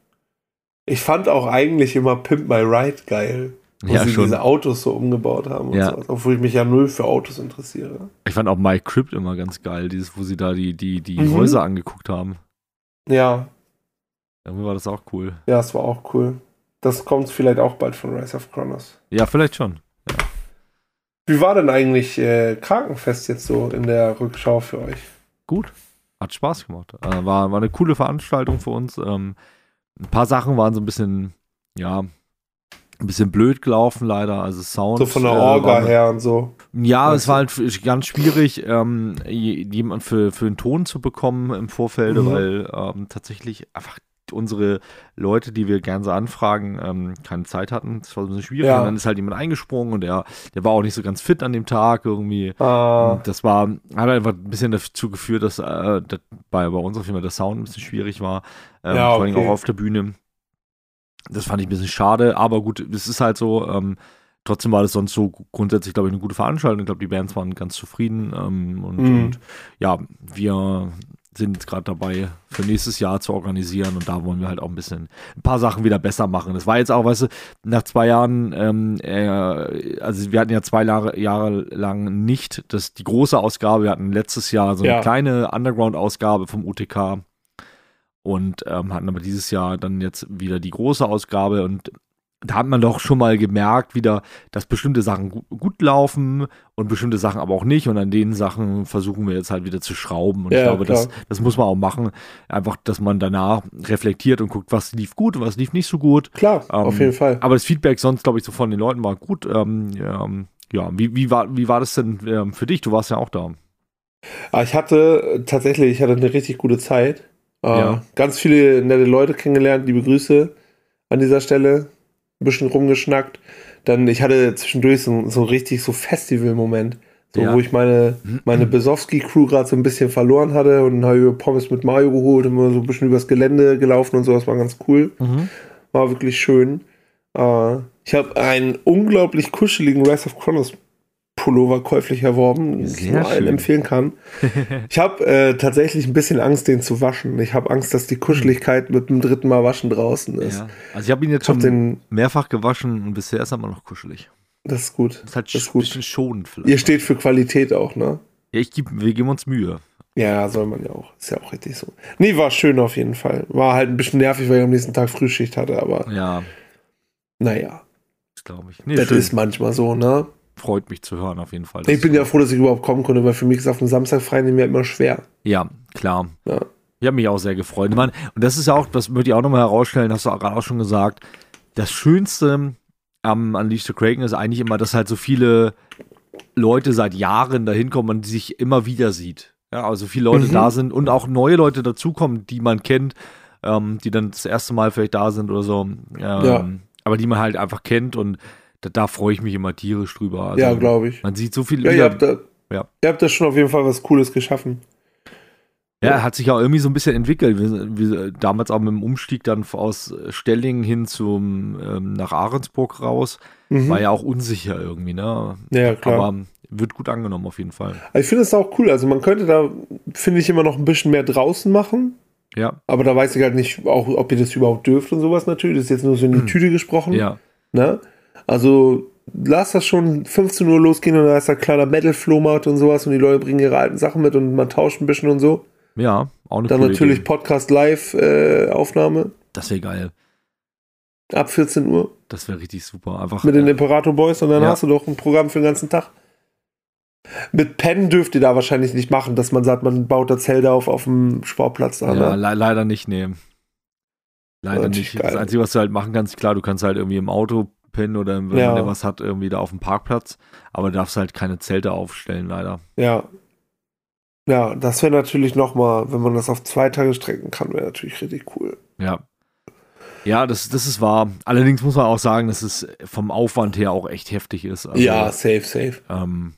Ich fand auch eigentlich immer Pimp My Ride geil. Wo ja, sie schon. diese Autos so umgebaut haben und ja. so. Obwohl ich mich ja null für Autos interessiere. Ich fand auch My Crypt immer ganz geil, dieses, wo sie da die, die, die mhm. Häuser angeguckt haben. Ja, irgendwie war das auch cool. Ja, es war auch cool. Das kommt vielleicht auch bald von Rise of Chronos. Ja, vielleicht schon. Ja. Wie war denn eigentlich äh, Krakenfest jetzt so in der Rückschau für euch? Gut. Hat Spaß gemacht. Äh, war, war eine coole Veranstaltung für uns. Ähm, ein paar Sachen waren so ein bisschen, ja, ein bisschen blöd gelaufen, leider. Also Sound. So von der äh, Orga äh, her und so. Ja, es war halt ganz schwierig, ähm, jemanden für, für einen Ton zu bekommen im Vorfeld, mhm. weil ähm, tatsächlich einfach unsere Leute, die wir gerne so anfragen, ähm, keine Zeit hatten. Das war so ein bisschen schwierig. Ja. Und dann ist halt jemand eingesprungen und der, der war auch nicht so ganz fit an dem Tag irgendwie. Ah. Das war, hat einfach ein bisschen dazu geführt, dass, äh, dass bei, bei unserer Firma der Sound ein bisschen schwierig war. Ähm, ja, okay. Vor allem auch auf der Bühne. Das fand ich ein bisschen schade, aber gut, es ist halt so. Ähm, trotzdem war das sonst so grundsätzlich, glaube ich, eine gute Veranstaltung. Ich glaube, die Bands waren ganz zufrieden. Ähm, und, mhm. und, ja, wir sind jetzt gerade dabei, für nächstes Jahr zu organisieren und da wollen wir halt auch ein bisschen ein paar Sachen wieder besser machen. Das war jetzt auch, weißt du, nach zwei Jahren, ähm, äh, also wir hatten ja zwei Jahre, Jahre lang nicht das, die große Ausgabe, wir hatten letztes Jahr so eine ja. kleine Underground-Ausgabe vom UTK und ähm, hatten aber dieses Jahr dann jetzt wieder die große Ausgabe und da hat man doch schon mal gemerkt wieder, dass bestimmte Sachen gut, laufen und bestimmte Sachen aber auch nicht. Und an den Sachen versuchen wir jetzt halt wieder zu schrauben. Und ja, ich glaube, das, das muss man auch machen. Einfach, dass man danach reflektiert und guckt, was lief gut und was lief nicht so gut. Klar, ähm, auf jeden Fall. Aber das Feedback sonst, glaube ich, so von den Leuten war gut. Ähm, ähm, ja, wie, wie, war, wie war das denn ähm, für dich? Du warst ja auch da. Ah, ich hatte tatsächlich, ich hatte eine richtig gute Zeit. Äh, ja. Ganz viele nette Leute kennengelernt. Liebe Grüße an dieser Stelle ein bisschen rumgeschnackt. Dann, ich hatte zwischendurch so, so richtig so Festival-Moment. So, ja. wo ich meine, meine Besowski-Crew gerade so ein bisschen verloren hatte und habe ich Pommes mit Mario geholt und so ein bisschen übers Gelände gelaufen und so, das war ganz cool. Mhm. war wirklich schön. Äh, ich habe einen unglaublich kuscheligen Rise of Chronos Pullover käuflich erworben, den ich nur allen empfehlen kann. ich habe äh, tatsächlich ein bisschen Angst, den zu waschen. Ich habe Angst, dass die Kuscheligkeit mit dem dritten Mal waschen draußen ist. Ja. Also ich habe ihn jetzt schon den, mehrfach gewaschen und bisher ist er immer noch kuschelig. Das ist gut. Das ist halt das ist ein bisschen schonend vielleicht. Ihr steht für Qualität auch, ne? Ja, ich geb, wir geben uns Mühe. Ja, soll man ja auch. Ist ja auch richtig so. Nee, war schön auf jeden Fall. War halt ein bisschen nervig, weil ich am nächsten Tag Frühschicht hatte, aber. Ja. Naja. Das glaube ich. Nee, das schön. ist manchmal so, ne? Freut mich zu hören, auf jeden Fall. Ich bin ja froh, dass ich überhaupt kommen konnte, weil für mich ist auf dem Samstag frei mir immer schwer. Ja, klar. Ja. Ich habe mich auch sehr gefreut. Ich meine, und das ist ja auch, das würde ich auch nochmal herausstellen, hast du auch gerade auch schon gesagt, das Schönste am Unleashed the Kraken ist eigentlich immer, dass halt so viele Leute seit Jahren dahin kommen und sich immer wieder sieht. Ja, also viele Leute mhm. da sind und auch neue Leute dazukommen, die man kennt, ähm, die dann das erste Mal vielleicht da sind oder so. Ähm, ja. Aber die man halt einfach kennt und da, da freue ich mich immer tierisch drüber. Also, ja, glaube ich. Man sieht so viel. Ja, ihr habt, da, ja. ihr habt da schon auf jeden Fall was Cooles geschaffen. Ja, hat sich auch irgendwie so ein bisschen entwickelt. Wir, wir, damals auch mit dem Umstieg dann aus Stellingen hin zum ähm, nach Ahrensburg raus, mhm. war ja auch unsicher irgendwie, ne? Ja, klar. Aber wird gut angenommen auf jeden Fall. Ich finde es auch cool. Also man könnte da, finde ich, immer noch ein bisschen mehr draußen machen. Ja. Aber da weiß ich halt nicht, auch, ob ihr das überhaupt dürft und sowas natürlich. Das ist jetzt nur so in die mhm. Tüte gesprochen. Ja. Ne? Also lass das schon 15 Uhr losgehen und da ist da kleiner Metal-Flohmarkt und sowas und die Leute bringen ihre alten Sachen mit und man tauscht ein bisschen und so. Ja, auch eine Dann natürlich Idee. Podcast Live-Aufnahme. Äh, das wäre geil. Ab 14 Uhr. Das wäre richtig super. Einfach, Mit den äh, Imperator Boys und dann ja. hast du doch ein Programm für den ganzen Tag. Mit Pen dürft ihr da wahrscheinlich nicht machen, dass man sagt, man baut da Zelte auf auf dem Sportplatz an. Ja, ne? le leider nicht nehmen. Leider nicht. Geil. Das Einzige, was du halt machen kannst, klar, du kannst halt irgendwie im Auto pennen oder wenn ja. man was hat, irgendwie da auf dem Parkplatz. Aber du darfst halt keine Zelte aufstellen, leider. Ja. Ja, das wäre natürlich nochmal, wenn man das auf zwei Tage strecken kann, wäre natürlich richtig cool. Ja. Ja, das, das ist wahr. Allerdings muss man auch sagen, dass es vom Aufwand her auch echt heftig ist. Also, ja, safe, safe. Ähm,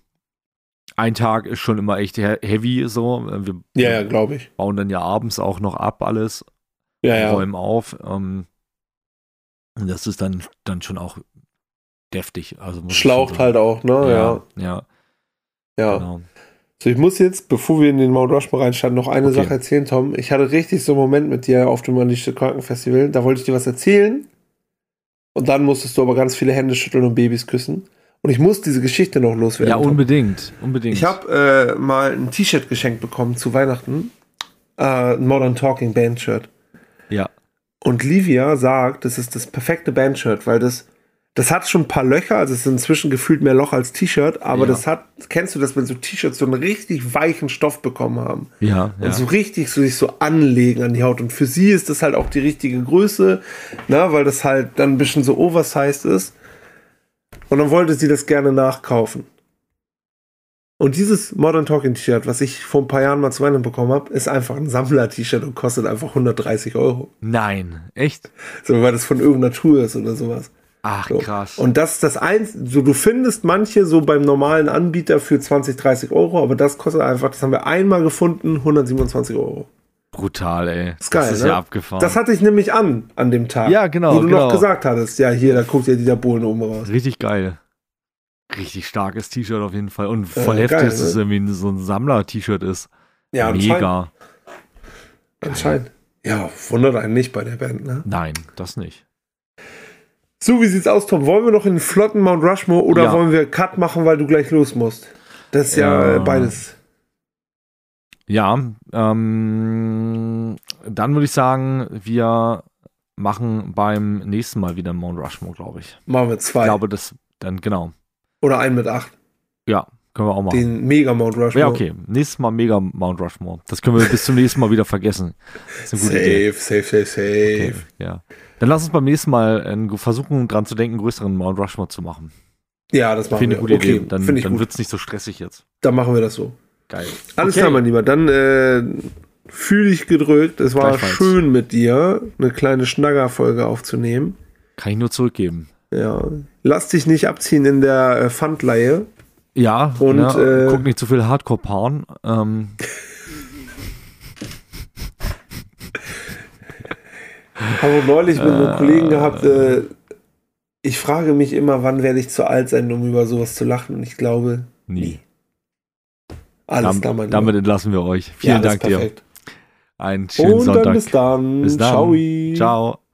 ein Tag ist schon immer echt heavy so. Wir, ja, ja, glaube ich. Bauen dann ja abends auch noch ab alles. Ja, ja. Räumen auf. Ähm, und das ist dann, dann schon auch deftig. Also Schlaucht halt auch, ne? Ja. Ja. Ja. Genau. So, ich muss jetzt, bevor wir in den Mount Rushmore reinstarten, noch eine okay. Sache erzählen, Tom. Ich hatte richtig so einen Moment mit dir auf dem Unleashed Krankenfestival. Da wollte ich dir was erzählen. Und dann musstest du aber ganz viele Hände schütteln und Babys küssen. Und ich muss diese Geschichte noch loswerden. Ja, unbedingt. unbedingt. Ich habe äh, mal ein T-Shirt geschenkt bekommen zu Weihnachten. Äh, ein Modern Talking Band-Shirt. Ja. Und Livia sagt, das ist das perfekte Bandshirt, weil das, das hat schon ein paar Löcher, also es ist inzwischen gefühlt mehr Loch als T-Shirt, aber ja. das hat, kennst du das, wenn so T-Shirts so einen richtig weichen Stoff bekommen haben? Ja. Und so richtig so sich so anlegen an die Haut. Und für sie ist das halt auch die richtige Größe, na, weil das halt dann ein bisschen so oversized ist. Und dann wollte sie das gerne nachkaufen. Und dieses Modern Talking T-Shirt, was ich vor ein paar Jahren mal zu Weihnachten bekommen habe, ist einfach ein Sammler-T-Shirt und kostet einfach 130 Euro. Nein, echt? So, weil das von irgendeiner Tour ist oder sowas. Ach, so. krass. Und das ist das eins, so du findest manche so beim normalen Anbieter für 20, 30 Euro, aber das kostet einfach, das haben wir einmal gefunden, 127 Euro. Brutal, ey. Das ist geil. Das ist ne? ja abgefahren. Das hatte ich nämlich an, an dem Tag. Ja, genau. Wo du genau. noch gesagt hattest, ja, hier, da guckt ja dieser Bohlen oben raus. Richtig geil. Richtig starkes T-Shirt auf jeden Fall. Und voll äh, heftig, geil, dass ne? es irgendwie so ein Sammler-T-Shirt ist. Ja, Mega. Anscheinend. Ja, wundert einen nicht bei der Band, ne? Nein, das nicht. So, wie sieht's aus, Tom? Wollen wir noch in den flotten Mount Rushmore oder ja. wollen wir Cut machen, weil du gleich los musst? Das ist ja, ja beides. Ja, ähm, dann würde ich sagen, wir machen beim nächsten Mal wieder Mount Rushmore, glaube ich. Machen wir zwei. Ich glaube, das dann, genau. Oder einen mit acht. Ja, können wir auch machen. Den Mega Mount Rushmore. Ja, okay. Nächstes Mal Mega Mount Rushmore. Das können wir bis zum nächsten Mal wieder vergessen. safe, Idee. safe, safe, safe. Okay, ja. Dann lass uns beim nächsten Mal äh, versuchen, dran zu denken, größeren Mount Rushmore zu machen. Ja, das machen Finde wir. Eine gute okay, Idee. Dann, dann wird es nicht so stressig jetzt. Dann machen wir das so. Geil. Alles okay. klar, mein Lieber. Dann äh, fühle ich gedrückt. Es war schön mit dir, eine kleine Schnaggerfolge aufzunehmen. Kann ich nur zurückgeben. Ja. Lass dich nicht abziehen in der äh, Pfandleihe. Ja, und ja, äh, guck nicht zu viel Hardcore-Porn. Ähm. Habe neulich mit einem Kollegen gehabt, äh, ich frage mich immer, wann werde ich zu alt sein, um über sowas zu lachen. Und ich glaube, nie. Alles Dam klar, Damit entlassen wir euch. Vielen ja, Dank dir. Einen schönen Und Sonntag. bis dann. Bis dann. Ciao. Ciao.